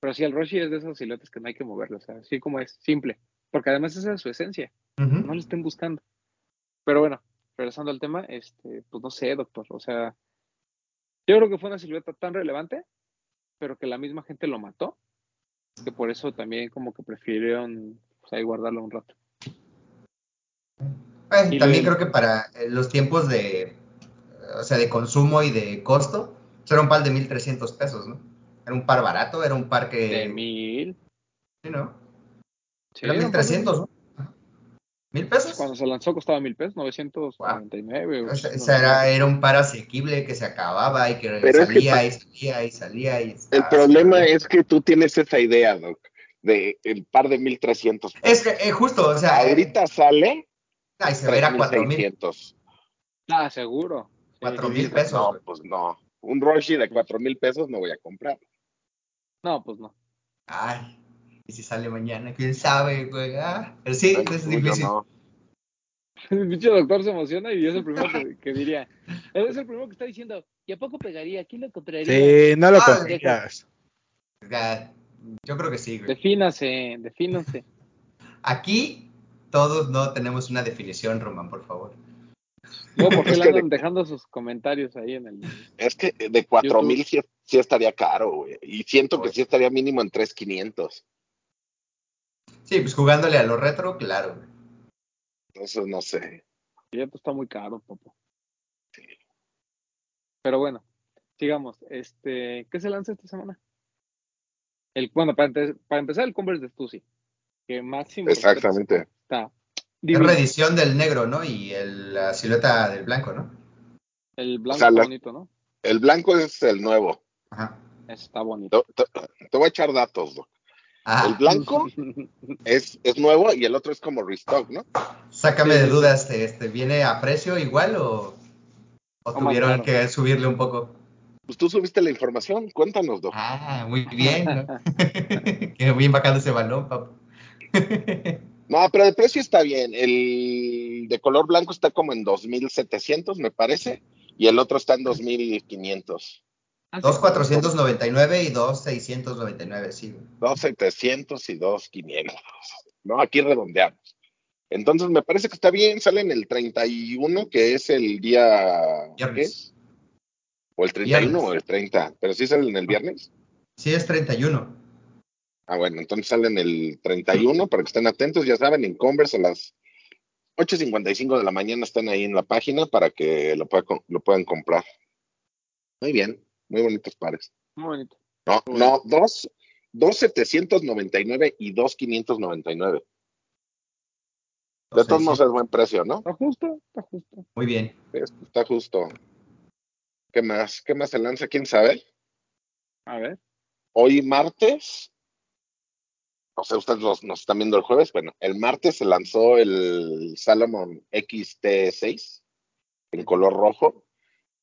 Pero sí, el Roshi es de esos siluetas que no hay que moverlo. O sea, así como es, simple. Porque además esa es su esencia. No lo estén buscando. Pero bueno, regresando al tema, este, pues no sé, doctor. O sea, yo creo que fue una silueta tan relevante, pero que la misma gente lo mató, que por eso también como que prefirieron pues, ahí guardarlo un rato. Eh, Y también creo que para eh, los tiempos de, o sea, de consumo y de costo, pues era un par de 1300 pesos, ¿no? Era un par barato, era un par que... De mil. Sí, ¿no? Sí, era era un par de 1300, ¿no? ¿Mil pesos? Cuando se lanzó costaba mil pesos, 999. O sea, o sea, era, era un par asequible que se acababa y que Pero es que salía y salía y salía y El problema es que tú tienes esa idea, Doc, de el par de 1300. Es que, eh, justo, o sea... eh, Ahorita sale ay, se verá 4000. 3600. Ah, seguro. Cuatro mil pesos. No, pues no. Un Roshi de 4000 pesos no voy a comprar. No, pues no. Ay, y si sale mañana, quién sabe, güey. Ah, pero sí, Ay, es difícil. no. El pinche doctor se emociona y es el primero que, que diría. Él es el primero que está diciendo, ¿y a poco pegaría? ¿Quién lo compraría? Sí, no lo Ah, comprarías. Yo creo que sí, güey. Defínase, defínase. Aquí todos no tenemos una definición, Román, por favor. Luego, ¿por qué Es le que andan de- dejando sus comentarios ahí en el. Es que de 4000 sí, sí estaría caro, güey. Y siento que sí estaría mínimo en 3500. Sí, pues jugándole a lo retro, claro, güey. Entonces, no sé. Ya está muy caro, Popo. Pero bueno, sigamos. Este, ¿Qué se lanza esta semana? El, bueno, para, para empezar, el Converse de Stussy. Que máximo. Exactamente. Está Es reedición del negro, ¿no? Y el- la silueta del blanco, ¿no? El blanco O sea, está la- bonito, ¿no? El blanco es el nuevo. Ajá. Está bonito. Te, te- te voy a echar datos, Doc. Ah, El blanco es, es nuevo y el otro es como restock, ¿no? sácame Sí, de dudas, este, ¿viene a precio igual o, o tuvieron que subirle un poco? Pues tú subiste la información, cuéntanos, Doc. Ah, muy bien, ¿no? Qué bien bajando ese balón, papu. No, pero el precio está bien. El de color blanco está como en 2700, me parece, y el otro está en 2500. Dos 499 y dos 699, sí. güey. Dos 700 y dos 500. No, aquí redondeamos. Entonces me parece que está bien, sale en el 31, que es el día. ¿qué? Viernes. O el 31 Viernes. o el 30, pero sí sale en el viernes. Sí, es 31. Ah, bueno, entonces salen el 31 para que estén atentos. Ya saben, en Converse a las 8.55 de la mañana están ahí en la página para que lo, pueda- lo puedan comprar. Muy bien, muy bonitos pares. Muy bonito. No, Muy no, dos, dos 799 y dos 599. De todos modos es buen precio, ¿no? Está justo, está justo. Muy bien. Está justo. ¿Qué más? ¿Qué más se lanza? ¿Quién sabe? A ver. Hoy martes, o sea, ustedes los- nos están viendo el jueves, bueno, el martes se lanzó el Salomon XT6 en color rojo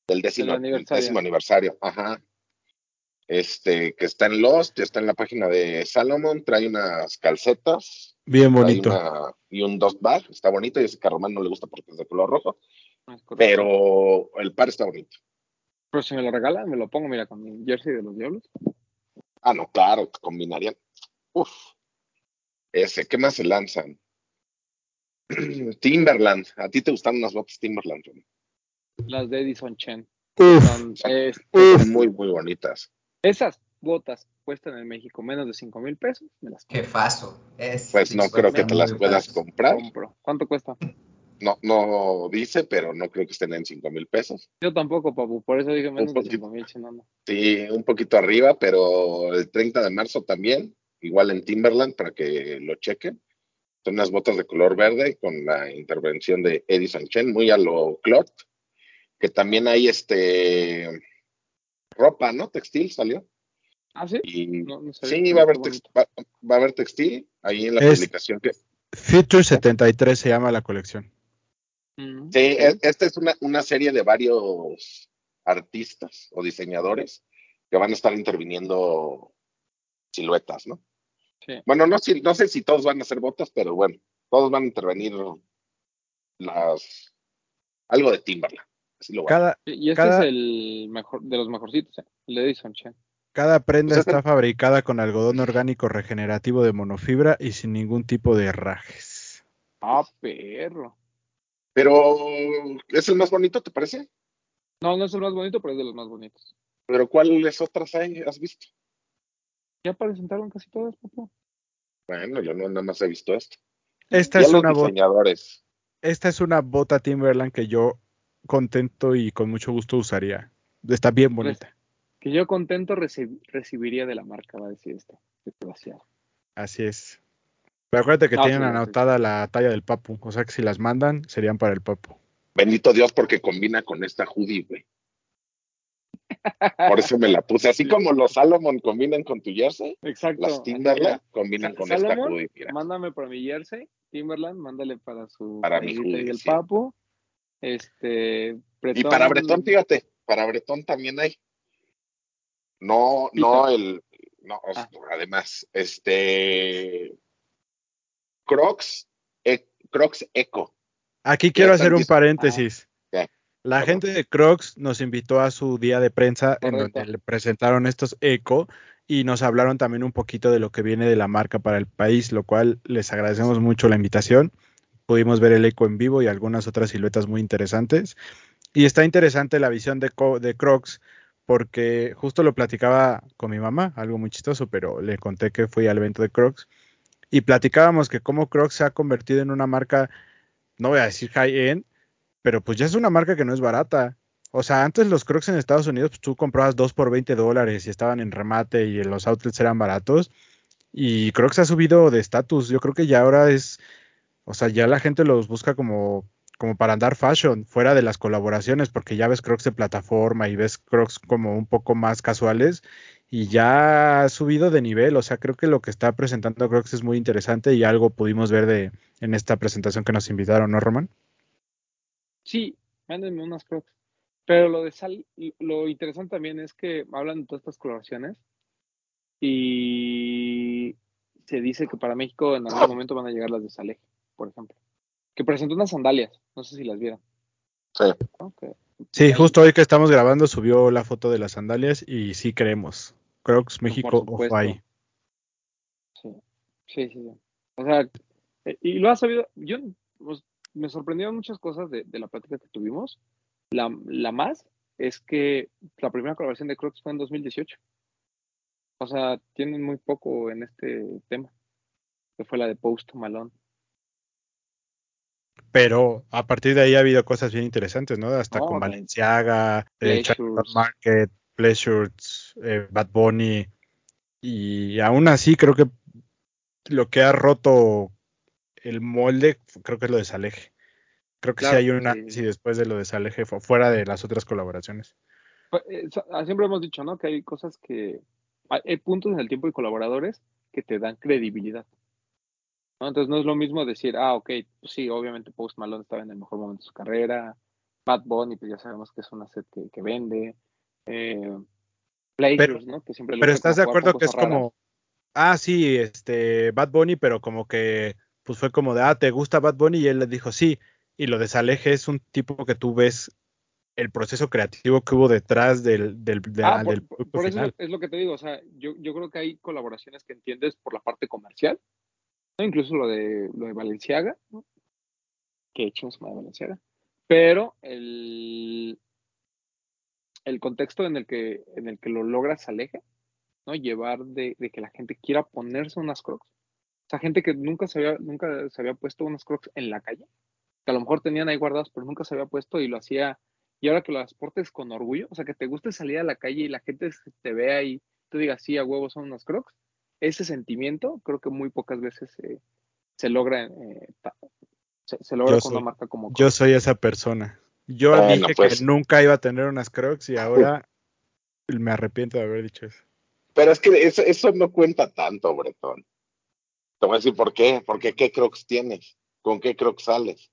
del décimo, aniversario. décimo aniversario. Ajá. Este, que está en Lost, está en la página de Salomon, trae unas calcetas, Bien bonito. una- y un dust bar, está bonito, y ese que a Román no le gusta porque es de color rojo, correcto. pero el par está bonito. Pero si me lo regalan, me lo pongo, mira, con mi jersey de los diablos. Ah, no, claro, combinarían. Uf. Ese, ¿qué más se lanzan? Timberland. ¿A ti te gustan unas botas Timberland? Las de Edison Chen. Uf, Son- es- Son muy, muy bonitas. esas botas cuestan en México menos de 5 mil pesos. Me las compro. Jefazo. Es, Pues no creo que te las puedas comprar. compro. ¿Cuánto cuesta? No, no dice, pero no creo que estén en 5 mil pesos. Yo tampoco, papu. Por eso dije menos de poquito. 5 mil. Sí, un poquito arriba, pero el 30 de marzo también, igual en Timberland para que lo chequen. Son unas botas de color verde con la intervención de Edison Chen, muy a lo Clot, que también hay este ropa, ¿no? Textil salió. ¿Ah, sí? Y No, no sabía. sí, va a, haber Está tex- va, va a haber textil ahí en la Es- publicación que Future 73 se llama la colección. Mm, Sí, e- esta es una, una serie de varios artistas o diseñadores que van a estar interviniendo siluetas, ¿no? Sí. Bueno, no, si- no sé si todos van a hacer botas, pero bueno, todos van a intervenir las algo de Timberland. Así lo van. Cada, Y este Cada- es el mejor, de los mejorcitos, ¿eh? El Edison Chen. cada prenda Pues es está el- fabricada con algodón orgánico regenerativo de monofibra y sin ningún tipo de herrajes. Ah, perro. Pero es el más bonito, ¿te parece? No, no es el más bonito, pero es de los más bonitos. Pero ¿cuáles otras hay? ¿Has visto? Ya presentaron casi todas, papu. Bueno, yo no nada más he visto esto. Esta Ya es los una bota. diseñadores. Esta es una bota Timberland que yo contento y con mucho gusto usaría. Está bien bonita. Que yo contento reci- recibiría de la marca, va a decir. Desgraciado. Así es. Pero acuérdate que No, tienen sí, sí. anotada la talla del papu. O sea que si las mandan, serían para el papu. Bendito Dios porque combina con esta hoodie, güey. Por eso me la puse. Así como los Salomon combinan con tu jersey, Exacto. las Timberland combinan Sa- con esta hoodie. Mira. Mándame para mi jersey. Timberland, mándale para su Para mi playerita hoodie, y el sí. papu. Este. Y para Bretón, fíjate, para Bretón también hay. No, no el, no, Ah. además, este Crocs, e- Crocs Eco. Aquí quiero hacer un paréntesis. La gente de Crocs nos invitó a su día de prensa en donde le presentaron estos eco y nos hablaron también un poquito de lo que viene de la marca para el país, lo cual les agradecemos mucho la invitación. Pudimos ver el eco en vivo y algunas otras siluetas muy interesantes. Y está interesante la visión de, Co- de Crocs porque justo lo platicaba con mi mamá, algo muy chistoso, pero le conté que fui al evento de Crocs y platicábamos que cómo Crocs se ha convertido en una marca, no voy a decir high-end, pero pues ya es una marca que no es barata. O sea, antes los Crocs en Estados Unidos, pues tú comprabas dos por 20 dólares y estaban en remate y los outlets eran baratos. Y Crocs ha subido de estatus. Yo creo que ya ahora es, o sea, ya la gente los busca como, como para andar fashion, fuera de las colaboraciones, porque ya ves Crocs de plataforma y ves Crocs como un poco más casuales y ya ha subido de nivel. O sea, creo que lo que está presentando Crocs es muy interesante y algo pudimos ver de en esta presentación que nos invitaron, ¿no, Roman? Sí, mándenme unas crocs. Pero lo de Sal, lo interesante también es que hablan de todas estas colaboraciones y se dice que para México en algún momento van a llegar las de Saleje, por ejemplo. Que presentó unas sandalias, no sé si las vieron. Sí. Sí, justo hoy que estamos grabando subió la foto de las sandalias y sí creemos. Crocs México, ahí. Sí, sí, sí. sí. O sea, eh, y lo has sabido, yo pues, me sorprendieron muchas cosas de, de la plática que tuvimos. La, la más es que la primera colaboración de Crocs fue en 2018. O sea, tienen muy poco en este tema. Que fue la de Post Malone. Pero a partir de ahí ha habido cosas bien interesantes, ¿no? Hasta con de- Valenciaga, eh, Market, Pleasures, eh, Bad Bunny. Y aún así creo que lo que ha roto el molde, creo que es lo de Saleje. Creo que Claro, sí hay un sí. y después de lo de Saleje, fu- fuera de las otras colaboraciones. Eh, ah, Siempre hemos dicho, ¿no? Que hay cosas que. Hay, puntos en el tiempo y colaboradores que te dan credibilidad. ¿no? Entonces no es lo mismo decir, ah, ok, pues sí, obviamente Post Malone estaba en el mejor momento de su carrera. Bad Bunny, pues ya sabemos que es una set que, que vende. Eh, Pleasures, ¿no? Que siempre le Pero estás de acuerdo que es raras. como, ah, sí, este, Bad Bunny, pero como que, pues fue como de, ah, ¿te gusta Bad Bunny? Y él le dijo, sí. Y lo de Saleje es un tipo que tú ves el proceso creativo que hubo detrás del, del, de- Ah, por, del por- producto por eso final. es lo que te digo, o sea, yo, yo creo que hay colaboraciones que entiendes por la parte comercial, ¿no? incluso lo de lo de Valenciaga, ¿no? que echamos de Valenciaga, pero el, el contexto en el que en el que lo logras aleja, ¿no? Llevar de, de que la gente quiera ponerse unas crocs. O sea, gente que nunca se había, nunca se había puesto unas crocs en la calle, que a lo mejor tenían ahí guardadas, pero nunca se había puesto y lo hacía y ahora que las portes con orgullo, o sea, que te guste salir a la calle y la gente te vea y tú digas, sí, a huevo son unas crocs, ese sentimiento creo que muy pocas veces se, se logra, eh, se, se logra Yo con soy- una marca como Yo Crocs. soy esa persona. Yo dije pues. que nunca iba a tener unas crocs y ahora me arrepiento de haber dicho eso. Pero es que eso, eso no cuenta tanto, Bretón. Te voy a decir por qué. Porque ¿qué crocs tienes? ¿Con qué crocs sales?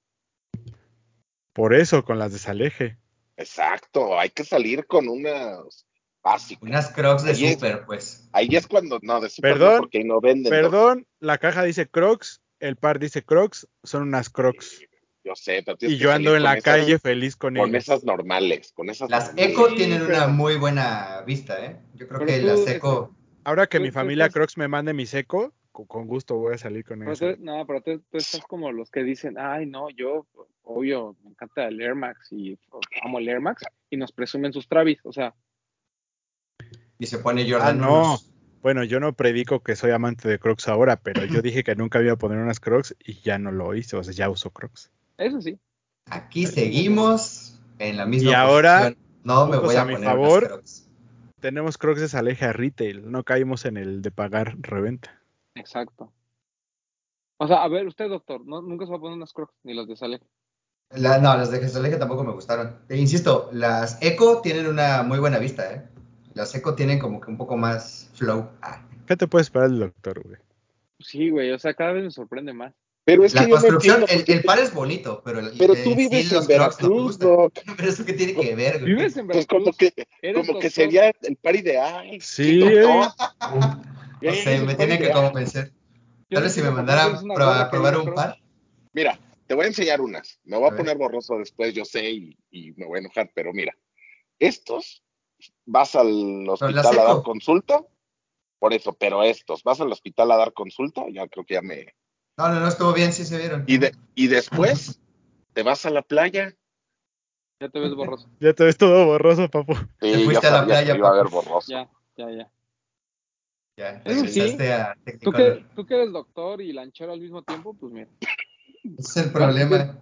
Por eso, con las de Saleje. Exacto, hay que salir con unas básicas. Unas crocs de Ahí es- super, pues. Ahí es cuando, no, de super no, Perdón, porque no venden. Perdón, la caja dice crocs, el par dice crocs, son unas crocs. Yo sé, pero Y yo ando en con la esas- calle feliz con Con ellas. esas normales, con esas Las normales. Eco tienen una muy buena vista, ¿eh? Yo creo Pero que tú, las Eco. Ahora que Tú- mi familia Crocs me mande mi seco, con, gusto voy a salir con eso. no, pero tú, tú estás como los que dicen, ay, no, yo, obvio, me encanta el Air Max y amo el Air Max y nos presumen sus Travis, o sea, Y se pone Ah, Jordan no. unos. Bueno, yo no predico que soy amante de Crocs ahora, pero yo dije que nunca iba a poner unas Crocs y ya no lo hice, o sea, ya uso Crocs. eso sí. Aquí seguimos en la misma Y ahora, posición. No me voy a, a mi poner favor. unas Crocs. Tenemos Crocs de Saleje a retail, no caímos en el de pagar reventa. Exacto. O sea, a ver, usted, doctor, no, nunca se va a poner unas crocs, ni las de Sale. La- no, las de Gesaleje tampoco me gustaron. E insisto, las Eco tienen una muy buena vista, ¿eh? Las Eco tienen como que un poco más flow. Ah, ¿Qué te puede esperar el doctor, güey? Sí, güey, o sea, cada vez me sorprende más. Pero es la que yo no construcción, entiendo el, el par es bonito, pero, el, Pero eh, tú vives en no Veracruz. Doc. Pero eso qué tiene que ver, güey. Vives en Pues Veracruz, como que, como que sería el par ideal. Sí, doctor. No sé, me tienen que convencer. Tal vez si me mandaran a probar, a probar un par. Mira, te voy a enseñar unas. Me voy A a ver. poner borroso después, yo sé, y, y me voy a enojar, pero mira, estos vas al hospital a dar consulta, por eso, pero estos, vas al hospital a dar consulta, ya creo que ya me... No, no, no, estuvo bien, sí se vieron. Y, de, y después te vas a la playa. Ya te ves borroso. Ya te ves todo borroso, papu. Te fuiste ya a la playa, iba a ver borroso. Ya, ya, ya. Ya, sí. a ¿Tú que, tú que eres doctor y lanchero al mismo tiempo, pues mira. Ese es el problema.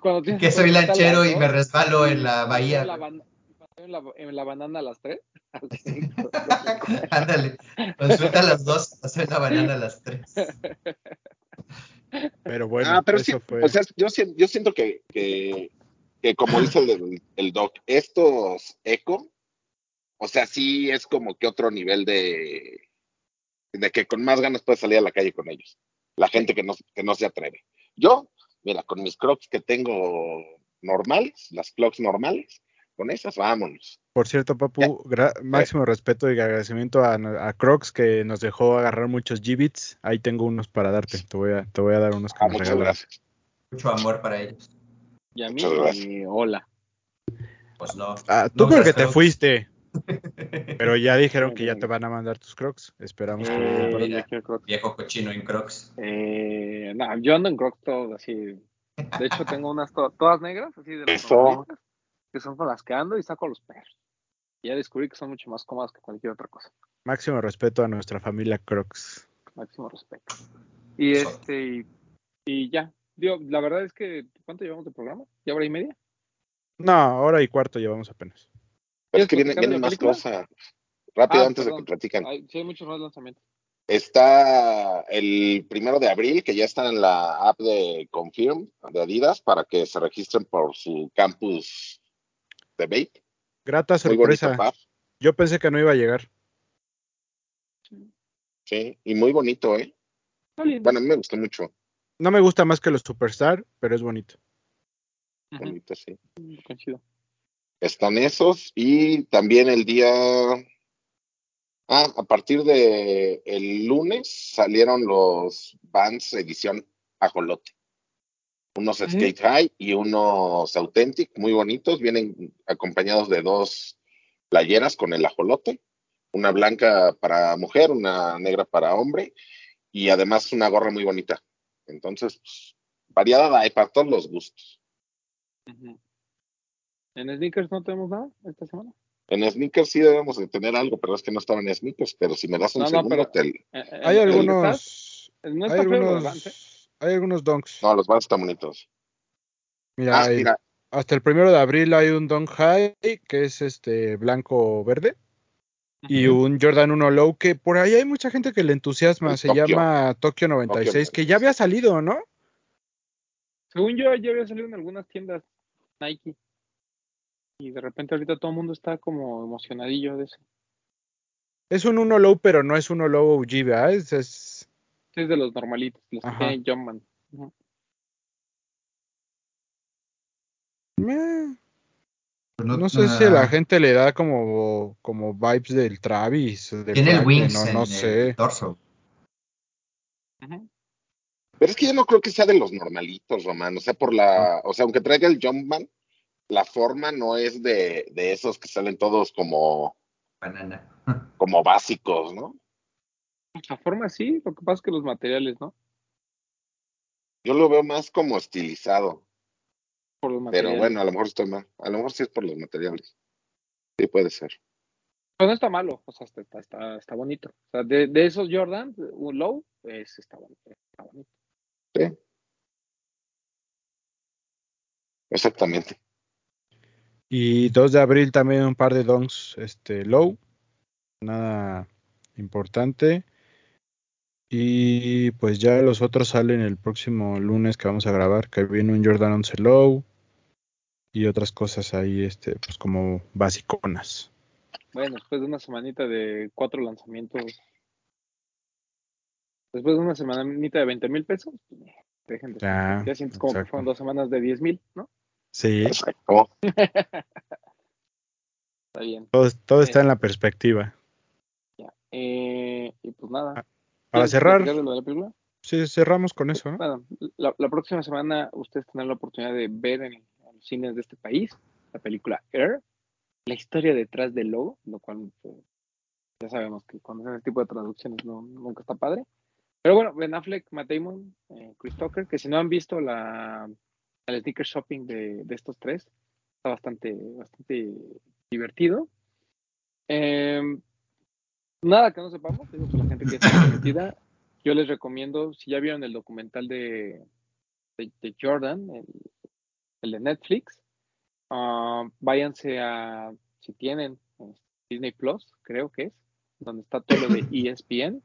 Cuando tienes Que soy lanchero y me resbalo en la y bahía. En la, ban- en la, en la banana a las 3. Ándale, consulta a las dos, hacer la banana a las tres. Pero bueno, ah, pero eso sí, fue. o sea, yo, yo siento que, que, que como dice el, el doc, estos eco, o sea, sí es como que otro nivel de, de que con más ganas puedes salir a la calle con ellos. La gente que no, que no se atreve. Yo, mira, con mis crocs que tengo normales, las crocs normales, con esas vámonos. Por cierto, Papu, gra- máximo respeto y agradecimiento a, a Crocs que nos dejó agarrar muchos G-Bits. Ahí tengo unos para darte. Te voy a, te voy a dar unos que Ah, me muchas gracias. Mucho amor para ellos. Y a mí, Muchas gracias. ni hola. Pues no. Ah, tú No porque te Crocs. fuiste. Pero ya dijeron que ya no, te van a mandar tus Crocs. Esperamos que Eh, pronto. yo quiero Crocs. Viejo cochino en Crocs. Eh, no, yo ando en Crocs todos así. De hecho, tengo unas to- todas negras, así de las Eso. normalitas, que son con las que ando y saco a los perros. Ya descubrí que son mucho más cómodas que cualquier otra cosa. Máximo respeto a nuestra familia Crocs. Máximo respeto. Y este, y, y ya. Digo, la verdad es que, ¿cuánto llevamos de programa? ¿Ya hora y media? No, hora y cuarto llevamos apenas. Pero es que ¿Quieres viene, viene más cosas. Rápido, Ah, antes de que platican. Sí, hay muchos más lanzamientos. Está el primero de abril, que ya está en la app de Confirm de Adidas para que se registren por su campus Vape. Grata sorpresa. Yo pensé que no iba a llegar. Sí, y muy bonito, ¿eh? Bueno, a mí me gustó mucho. No me gusta más que los Superstar, pero es bonito. Bonito, sí. coincido. Están esos y también el día... Ah, a partir de el lunes salieron los Vans edición ajolote. Unos Ujú. Skate High y unos Authentic, muy bonitos. Vienen acompañados de dos playeras con el ajolote. Una blanca para mujer, una negra para hombre. Y además una gorra muy bonita. Entonces, pues, variada hay para todos los gustos. ¿En sneakers no tenemos nada esta semana? En sneakers sí debemos de tener algo, pero es que no estaba en sneakers. Pero si me das un No, no, segundo, pero- te- Eh, eh, Hay ¿en el que algunos. No hay está algunos. Hay algunos donks. No, los Vans están bonitos. Mira, Ah, hay- mira, hasta el primero de abril hay un Don High que es este blanco verde y un Jordan 1 Low que por ahí hay mucha gente que le entusiasma. Se Tokio. llama Tokio 96 que ya 96. había salido, ¿no? Según yo, ya había salido en algunas tiendas Nike. Y de repente ahorita todo el mundo está como emocionadillo de eso. Es un 1 Low, pero no es 1 Low OG, ¿verdad? Es, es- Es de los normalitos, los que Ajá. tienen Jumpman. Pues no, sé si a la gente le da como, como vibes del Travis, del Tiene el wings no, en no el torso. Pero es que yo no creo que sea de los normalitos, Román. O sea, por la, o sea, aunque traiga el Jumpman, la forma no es de, de esos que salen todos como, Banana. como básicos, ¿no? La forma sí, lo que pasa es que los materiales, ¿no? Yo lo veo más como estilizado. Por los Pero bueno, a lo mejor estoy mal. A lo mejor sí es por los materiales. Sí, puede ser. Pero no está malo, o sea, está, está, está, está bonito. O sea, de, de esos Jordan, un low, es, está, bonito, está bonito. Sí. Exactamente. Y 2 de abril también un par de donks este, low. Nada importante. Y pues ya los otros salen el próximo lunes que vamos a grabar, que viene un Jordan 11 low y otras cosas ahí, este, pues como basiconas. Bueno, después de una semanita de cuatro lanzamientos, después de una semanita de 20 mil pesos, dejen de Ya, ya sientes como que fueron dos semanas de 10 mil, ¿no? Sí, Exacto. Está bien. todo, todo está en la perspectiva. Ya. Eh, y pues nada. Para ¿Quieres cerrar, de la película? sí, cerramos con eso, ¿no? Bueno, la, la próxima semana ustedes tendrán la oportunidad de ver en, en los cines de este país la película Air, la historia detrás del logo, lo cual pues, ya sabemos que cuando hacen este tipo de traducciones no, nunca está padre. Pero bueno, Ben Affleck, Matt Damon, eh, Chris Tucker, que si no han visto la, el sticker shopping de, de estos tres, está bastante, bastante divertido. Em, nada que no sepamos, digo, la gente que está metida, yo les recomiendo, si ya vieron el documental de, de, de Jordan, el, el de Netflix, ah, váyanse a, si tienen eh, Disney Plus, creo que es, donde está todo lo de ESPN,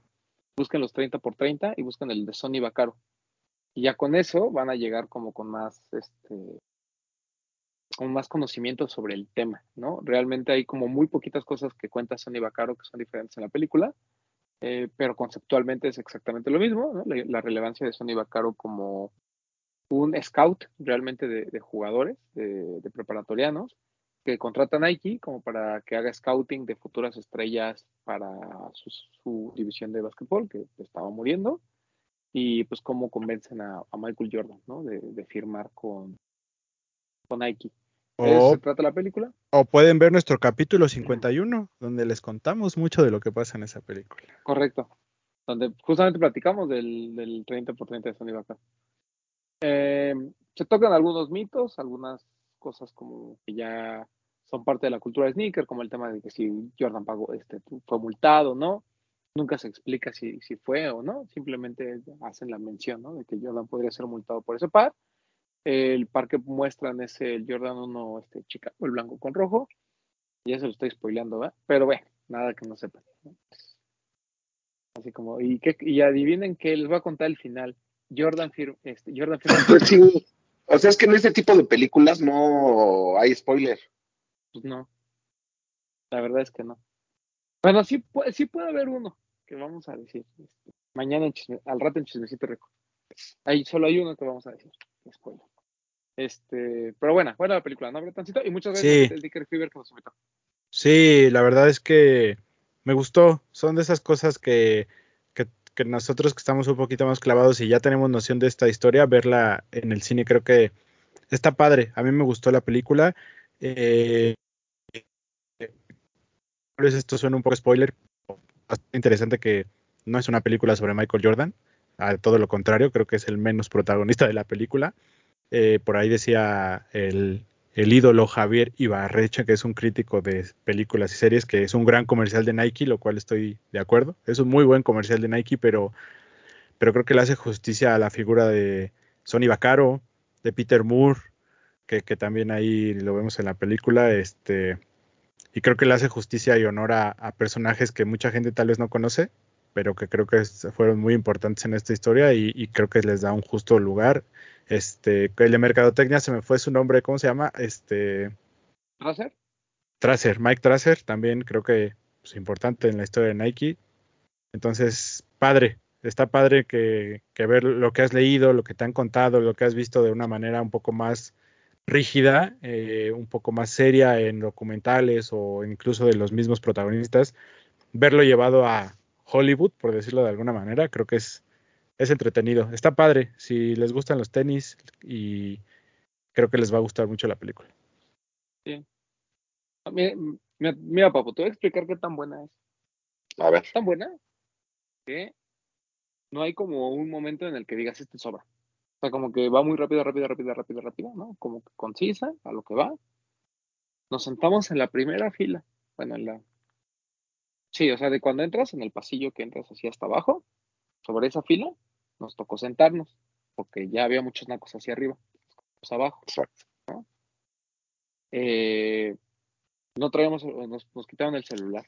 busquen los 30 por 30 y busquen el de Sony Bacaro. Y ya con eso van a llegar como con más, este, con más conocimiento sobre el tema, ¿no? Realmente hay como muy poquitas cosas que cuenta Sony Bacaro que son diferentes en la película, eh, pero conceptualmente es exactamente lo mismo, ¿no? La, relevancia de Sony Bacaro como un scout realmente de, jugadores, de, preparatorianos, que contrata Nike como para que haga scouting de futuras estrellas para su, división de básquetbol, que estaba muriendo, y pues cómo convencen a, a Michael Jordan, ¿no? De, de firmar con, con Nike. ¿De eso O, se trata la película? o pueden ver nuestro capítulo 51, donde les contamos mucho de lo que pasa en esa película. Correcto. Donde justamente platicamos del, del 30 por 30 de Sony Vaca. Eh, se tocan algunos mitos, algunas cosas como que ya son parte de la cultura de sneaker, como el tema de que si Jordan pagó, este, fue multado, ¿no? Nunca se explica si, si fue o no, simplemente hacen la mención, ¿no? De que Jordan podría ser multado por ese par. El par que muestran es el Jordan 1 este, Chicago, el blanco con rojo. Ya se lo estoy spoileando, ¿verdad? Pero bueno, nada que no sepan. Así como, y, que, y adivinen que les voy a contar el final. Jordan firma, este, Jordan firma. Sí. O sea, es que en este tipo de películas no hay spoiler. Pues no. La verdad es que no. Bueno, sí, sí puede haber uno que vamos a decir. Este, mañana en chisme, al rato en Chismecito Rico. Ahí solo hay uno que vamos a decir. Spoiler. Este, pero bueno, buena la película, ¿no, Bretancito? Y muchas gracias Sí. a Dicker Fever que nos invitó. Sí, la verdad es que me gustó. Son de esas cosas que, que, que nosotros que estamos un poquito más clavados y ya tenemos noción de esta historia, verla en el cine creo que está padre. A mí me gustó la película. Eh, tal vez esto suena un poco spoiler. Bastante interesante que no es una película sobre Michael Jordan. A todo lo contrario, creo que es el menos protagonista de la película. Eh, por ahí decía el, el ídolo Javier Ibarrecha, que es un crítico de películas y series, que es un gran comercial de Nike, lo cual estoy de acuerdo. Es un muy buen comercial de Nike, pero, pero creo que le hace justicia a la figura de Sonny Vaccaro, de Peter Moore, que, que también ahí lo vemos en la película. Este, y creo que le hace justicia y honor a, personajes que mucha gente tal vez no conoce, pero que creo que fueron muy importantes en esta historia y creo que les da un justo lugar. Este, el de mercadotecnia se me fue su nombre, ¿cómo se llama? Este, ¿Tracer? Tracer, Mike Tracer, también creo que es importante en la historia de Nike. Entonces, padre, está padre que, que ver lo que has leído, lo que te han contado, lo que has visto de una manera un poco más rígida, eh, un poco más seria en documentales o incluso de los mismos protagonistas, verlo llevado a Hollywood, por decirlo de alguna manera, creo que es, es entretenido. Está padre, si les gustan los tenis y creo que les va a gustar mucho la película. Ah, Mira, mira, mira, papo, te voy a explicar qué tan buena es. A ver. tan buena que no hay como un momento en el que digas este sobra. O sea, como que va muy rápido, rápido, rápido, rápido, rápido, ¿no? Como que concisa, a lo que va. Nos sentamos en la primera fila. Bueno, en la. Sí, o sea, de cuando entras en el pasillo que entras así hasta abajo, sobre esa fila, nos tocó sentarnos, porque ya había muchos nacos hacia arriba, pues abajo. Exacto. Eh, no traíamos, nos, nos quitaron el celular.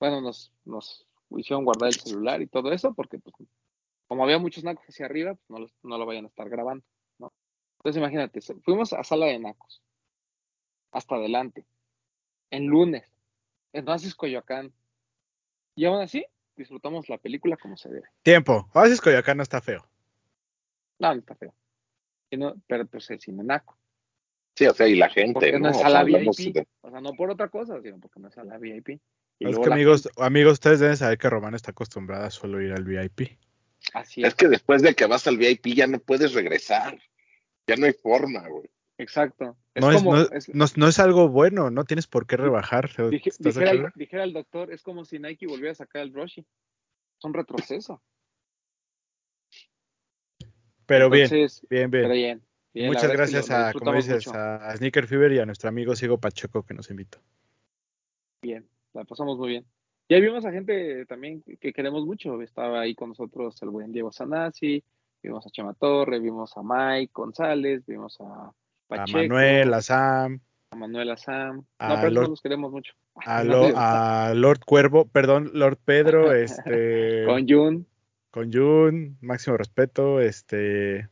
Bueno, nos, nos hicieron guardar el celular y todo eso, porque pues, como había muchos nacos hacia arriba, pues no, los- no lo vayan a estar grabando, ¿no? Entonces imagínate, fuimos a sala de nacos, hasta adelante, en lunes, en Oasis Coyoacán, y aún así disfrutamos la película como se debe. Tiempo, Oasis Coyoacán no está feo. No, no está feo. Y no- pero pues el cine naco. Sí, o sea, y la gente, Porque no, ¿no? es O a sea, la VIP. de- O sea, no por otra cosa, sino porque no es a la VIP. Y Es que amigos, gente- amigos, ustedes deben saber que Romana está acostumbrada a solo ir al VIP. así es. Es que después de que vas al VIP ya no puedes regresar. Ya no hay forma, güey. Exacto. Es No es, como, no, es- no- no es algo bueno, no tienes por qué rebajar. dije- ¿estás de dijera, el, acuerdo? dijera el doctor, es como si Nike volviera a sacar el Roshi. Es un retroceso. Pero bien, Entonces, bien, bien. bien. bien, la Muchas gracias a, como dices, mucho. a Sneaker Fever y a nuestro amigo Sigo Pacheco que nos invitó. Bien, la pasamos muy bien. Y ahí vimos a gente también que queremos mucho. Estaba ahí con nosotros el buen Diego Sanasi, vimos a Chema Torre, vimos a Mike González, vimos a A Manuel, a Sam, a Manuel Sam. a No, pero Lord- los queremos mucho. a, Lo- a Lord Cuervo, perdón, Lord Pedro, este, Con Jun. con Jun, máximo respeto, este,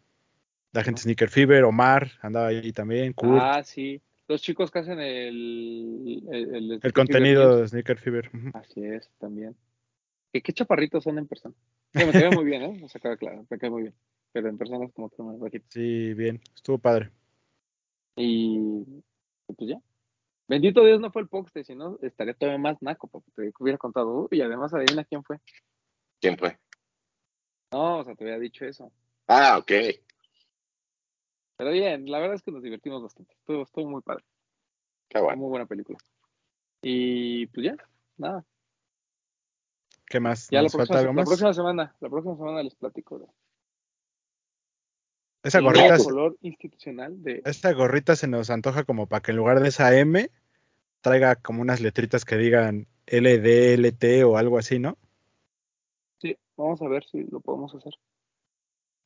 la gente Sneaker Fever, Omar, andaba ahí también, Kurt, Ah, sí. Los chicos que hacen el, el, el- el contenido de Sneaker Fever. Así es, también. Que qué chaparritos son en persona. Me cae muy bien, ¿eh? O sea, queda claro, me cae muy bien. Pero en persona es como que más bajito. Sí, bien, estuvo padre. Y pues ya. Bendito Dios no fue el Poxte, si no estaría todavía más naco, porque te hubiera contado. Y además adivina quién fue. ¿Quién fue? No, o sea, te había dicho eso. Ah, ok. Pero bien, la verdad es que nos divertimos bastante. Estuvo, estuvo muy padre. Qué Fue bueno. muy buena película. Y pues ya, nada. ¿Qué más? Ya la ¿Nos falta próxima, algo la más? próxima semana, la próxima semana les platico de, Esa gorrita, nuevo se- color institucional de esta gorrita se nos antoja como para que en lugar de esa M traiga como unas letritas que digan LD, LT o algo así, ¿no? Sí, vamos a ver si lo podemos hacer.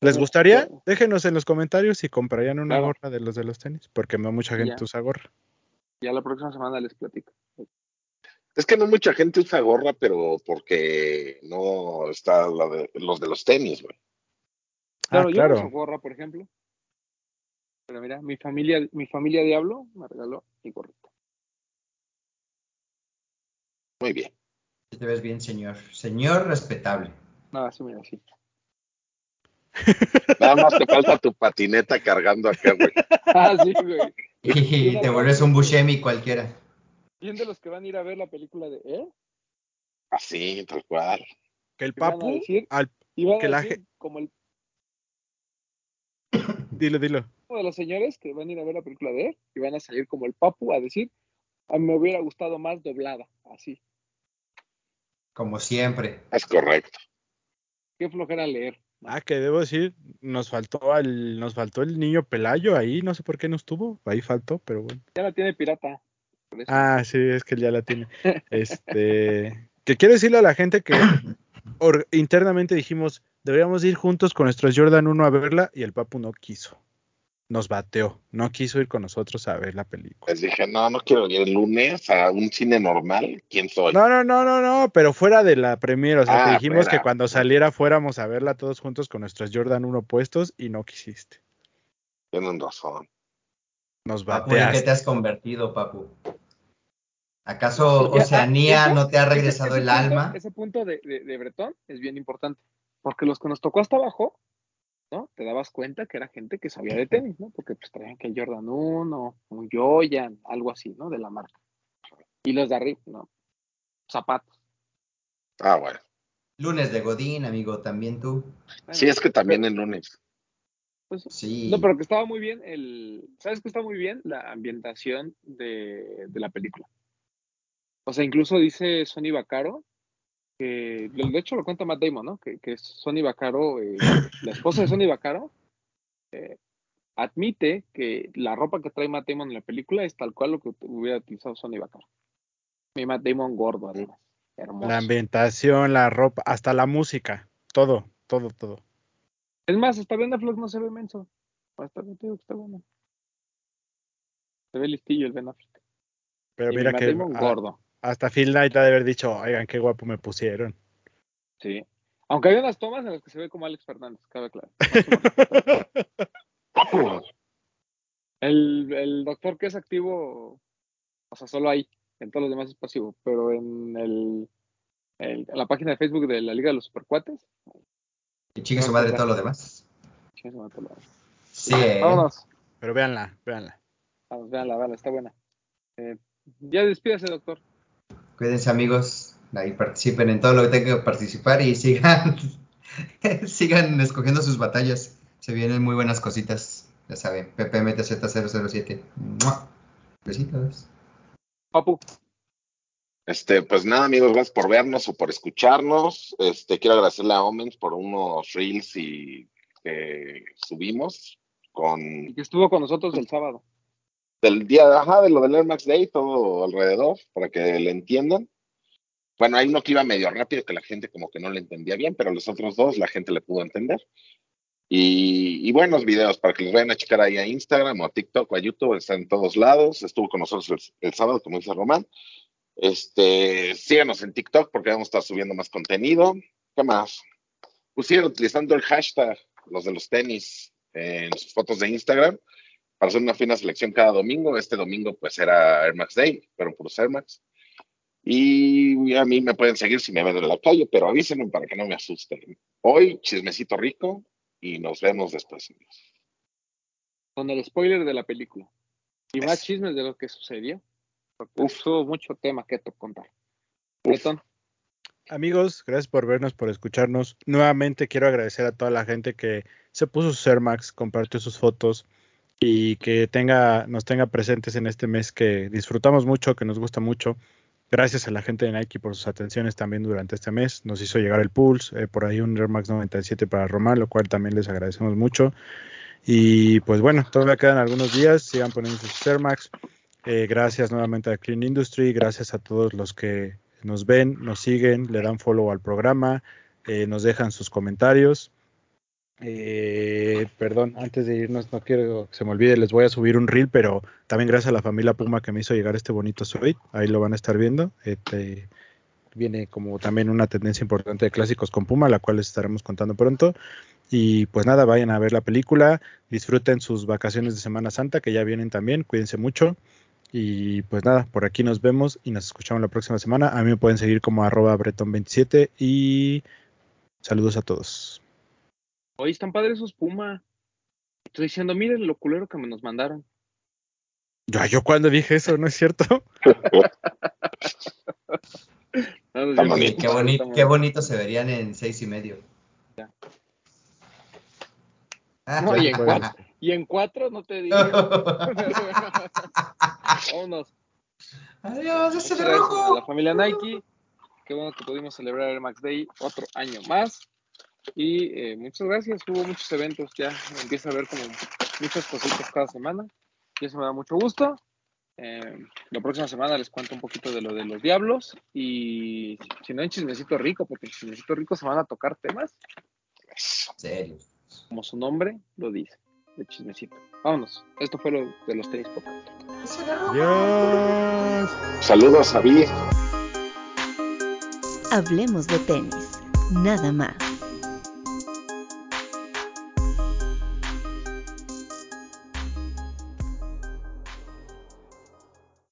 ¿Les gustaría? Déjenos en los comentarios si comprarían una Claro. gorra de los de los tenis, porque no mucha gente Ya. usa gorra. Ya la próxima semana les platico. Es que no mucha gente usa gorra, pero porque no está la de, los de los tenis, güey. Claro, ah, yo no claro. uso gorra, por ejemplo. Pero mira, mi familia, mi familia Diablo me regaló mi gorrita. Muy bien. Te ves bien, señor. Señor respetable. Nada, sí, mira, sí. Nada más te falta tu patineta cargando acá, güey. Ah, sí, güey. Y te vuelves un Buscemi cualquiera. ¿Quién de los que van a ir a ver la película de él? Así, tal cual. Que el ¿Qué van a papu, decir? al, Que la decir, como el dilo, dilo. uno de los señores que van a ir a ver la película de él y van a salir como el papu a decir, a mí me hubiera gustado más doblada, así. Como siempre. Es correcto. Qué flojera leer. Ah, que debo decir, nos faltó al, nos faltó el niño Pelayo ahí, no sé por qué no estuvo, ahí faltó, pero bueno. Ya la tiene pirata. Ah, sí, es que ya la tiene. Este, que quiero decirle a la gente que or- internamente dijimos, deberíamos ir juntos con nuestros Jordan 1 a verla y el papu no quiso. Nos bateó, no quiso ir con nosotros a ver la película. Les dije, no, no quiero ir el lunes a un cine normal. ¿Quién soy? No, no, no, no, no, pero fuera de la premiere, o sea, te Ah, dijimos fuera. que cuando saliera fuéramos a verla todos juntos con nuestros Jordan 1 puestos y no quisiste. Tienen razón. Nos Papu, ¿en qué bateaste. te has convertido, Papu? ¿Acaso Ya, ah, Oceanía no te ha ese- regresado ese el punto- alma? Ese punto de, de, de Bretón es bien importante, porque los que nos tocó hasta abajo, ¿no? Te dabas cuenta que era gente que sabía de tenis, ¿no? Porque pues traían que el Jordan 1, un Joyan, algo así, ¿no? De la marca. Y los de arriba, ¿no? Zapatos. Ah, bueno. Lunes de Godín, amigo, también tú. Bueno, Sí, es que también pero- el lunes. pues, Sí. No, pero que estaba muy bien el. ¿Sabes que está muy bien? La ambientación de, de la película. O sea, incluso dice Sonny Vaccaro, que de hecho lo cuenta Matt Damon, ¿no? Que, que Sonny Vaccaro, eh, la esposa de Sonny Vaccaro, eh, admite que la ropa que trae Matt Damon en la película es tal cual lo que hubiera utilizado Sonny Vaccaro. Mi Matt Damon gordo, además. Hermoso. La ambientación, la ropa, hasta la música, todo, todo, todo. Es más, hasta Ben Affleck no se ve menso. Hasta te digo que está bueno. Se ve listillo el Ben Affleck. Pero y mira mi Matt que Damon a- gordo. Hasta Phil Knight ha de haber dicho, oigan, qué guapo me pusieron. Sí. Aunque hay unas tomas en las que se ve como Alex Fernández, cabe claro. El, el doctor que es activo, o sea, solo ahí, en todos los demás es pasivo, pero en el, el- en la página de Facebook de la Liga de los Supercuates, Y chingue su madre todo lo demás. chingue su madre, todo lo demás. Sí, eh. Vámonos, Pero véanla, véanla. vamos, véanla, véanla, está buena. Eh, ya despídase, doctor. Cuídense, amigos. Ahí participen en todo lo que tengan que participar y sigan, sigan escogiendo sus batallas. Se vienen muy buenas cositas. Ya saben, PPMTZ007. ¡Mua! Besitos. Papu, Este, pues nada, amigos, gracias por vernos o por escucharnos. Este, quiero agradecerle a Omens por unos reels y que subimos con y que estuvo con nosotros el sábado. Del día, ajá, de lo del Air Max Day, todo alrededor, para que le entiendan. Bueno, hay uno que iba medio rápido que la gente como que no le entendía bien, pero los otros dos la gente le pudo entender. Y, buenos videos para que los vayan a checar ahí a Instagram o a TikTok o a YouTube, están en todos lados. Estuvo con nosotros el, sábado, como dice Román. Este, síganos en TikTok porque vamos a estar subiendo más contenido. ¿Qué más? Pues sigan utilizando el hashtag, los de los tenis, en sus fotos de Instagram para hacer una fina selección cada domingo. Este domingo pues era Air Max Day, pero por Air Max. Y a mí me pueden seguir si me ven en la calle, pero avísenme para que no me asusten. Hoy, chismecito rico y nos vemos después. amigos. con el spoiler de la película. Y más Eso. chismes de lo que sucedió. Porque Uf. hubo mucho tema que to- contar. Uf. Amigos, gracias por vernos, por escucharnos. Nuevamente quiero agradecer a toda la gente que se puso sus Air Max, compartió sus fotos y que tenga, nos tenga presentes en este mes que disfrutamos mucho, que nos gusta mucho. Gracias a la gente de Nike por sus atenciones también durante este mes. Nos hizo llegar el Pulse, eh, por ahí un Air Max 97 para Román, lo cual también les agradecemos mucho. Y pues bueno, todavía quedan algunos días, sigan poniendo sus Air Max. Eh, gracias nuevamente a Clean Industry, gracias a todos los que nos ven, nos siguen, le dan follow al programa, eh, nos dejan sus comentarios. Eh, perdón, antes de irnos, no quiero que se me olvide, les voy a subir un reel, pero también gracias a la familia Puma que me hizo llegar este bonito suite, ahí lo van a estar viendo. Este, viene como también una tendencia importante de clásicos con Puma, la cual les estaremos contando pronto. Y pues nada, vayan a ver la película, disfruten sus vacaciones de Semana Santa, que ya vienen también, cuídense mucho. Y pues nada, por aquí nos vemos y nos escuchamos la próxima semana. A mí me pueden seguir como arroba bretón27 y saludos a todos. Oye, están padres esos Puma. Estoy diciendo, miren lo culero que me nos mandaron. Ya, yo cuando dije eso, ¿no es cierto? No, no. Qué, bonito, qué bonito se verían en seis y medio. Ya. Ah, No, y en cuatro, y en cuatro no te digo. Vámonos. Adiós, ese de gracias a la rojo. familia Nike. Qué bueno que pudimos celebrar el Max Day otro año más. Y eh, muchas gracias. Hubo muchos eventos ya. Empieza a ver como muchas cositas cada semana. Y eso me da mucho gusto. Eh, la próxima semana les cuento un poquito de lo de los diablos. Y si no hay chismecito rico, porque en chismecito rico se van a tocar temas, Serio. como su nombre lo dice, de chismecito. Vámonos. Esto fue lo de los tenis podcast. Adiós. Saludos a Vir. Hablemos de tenis, nada más.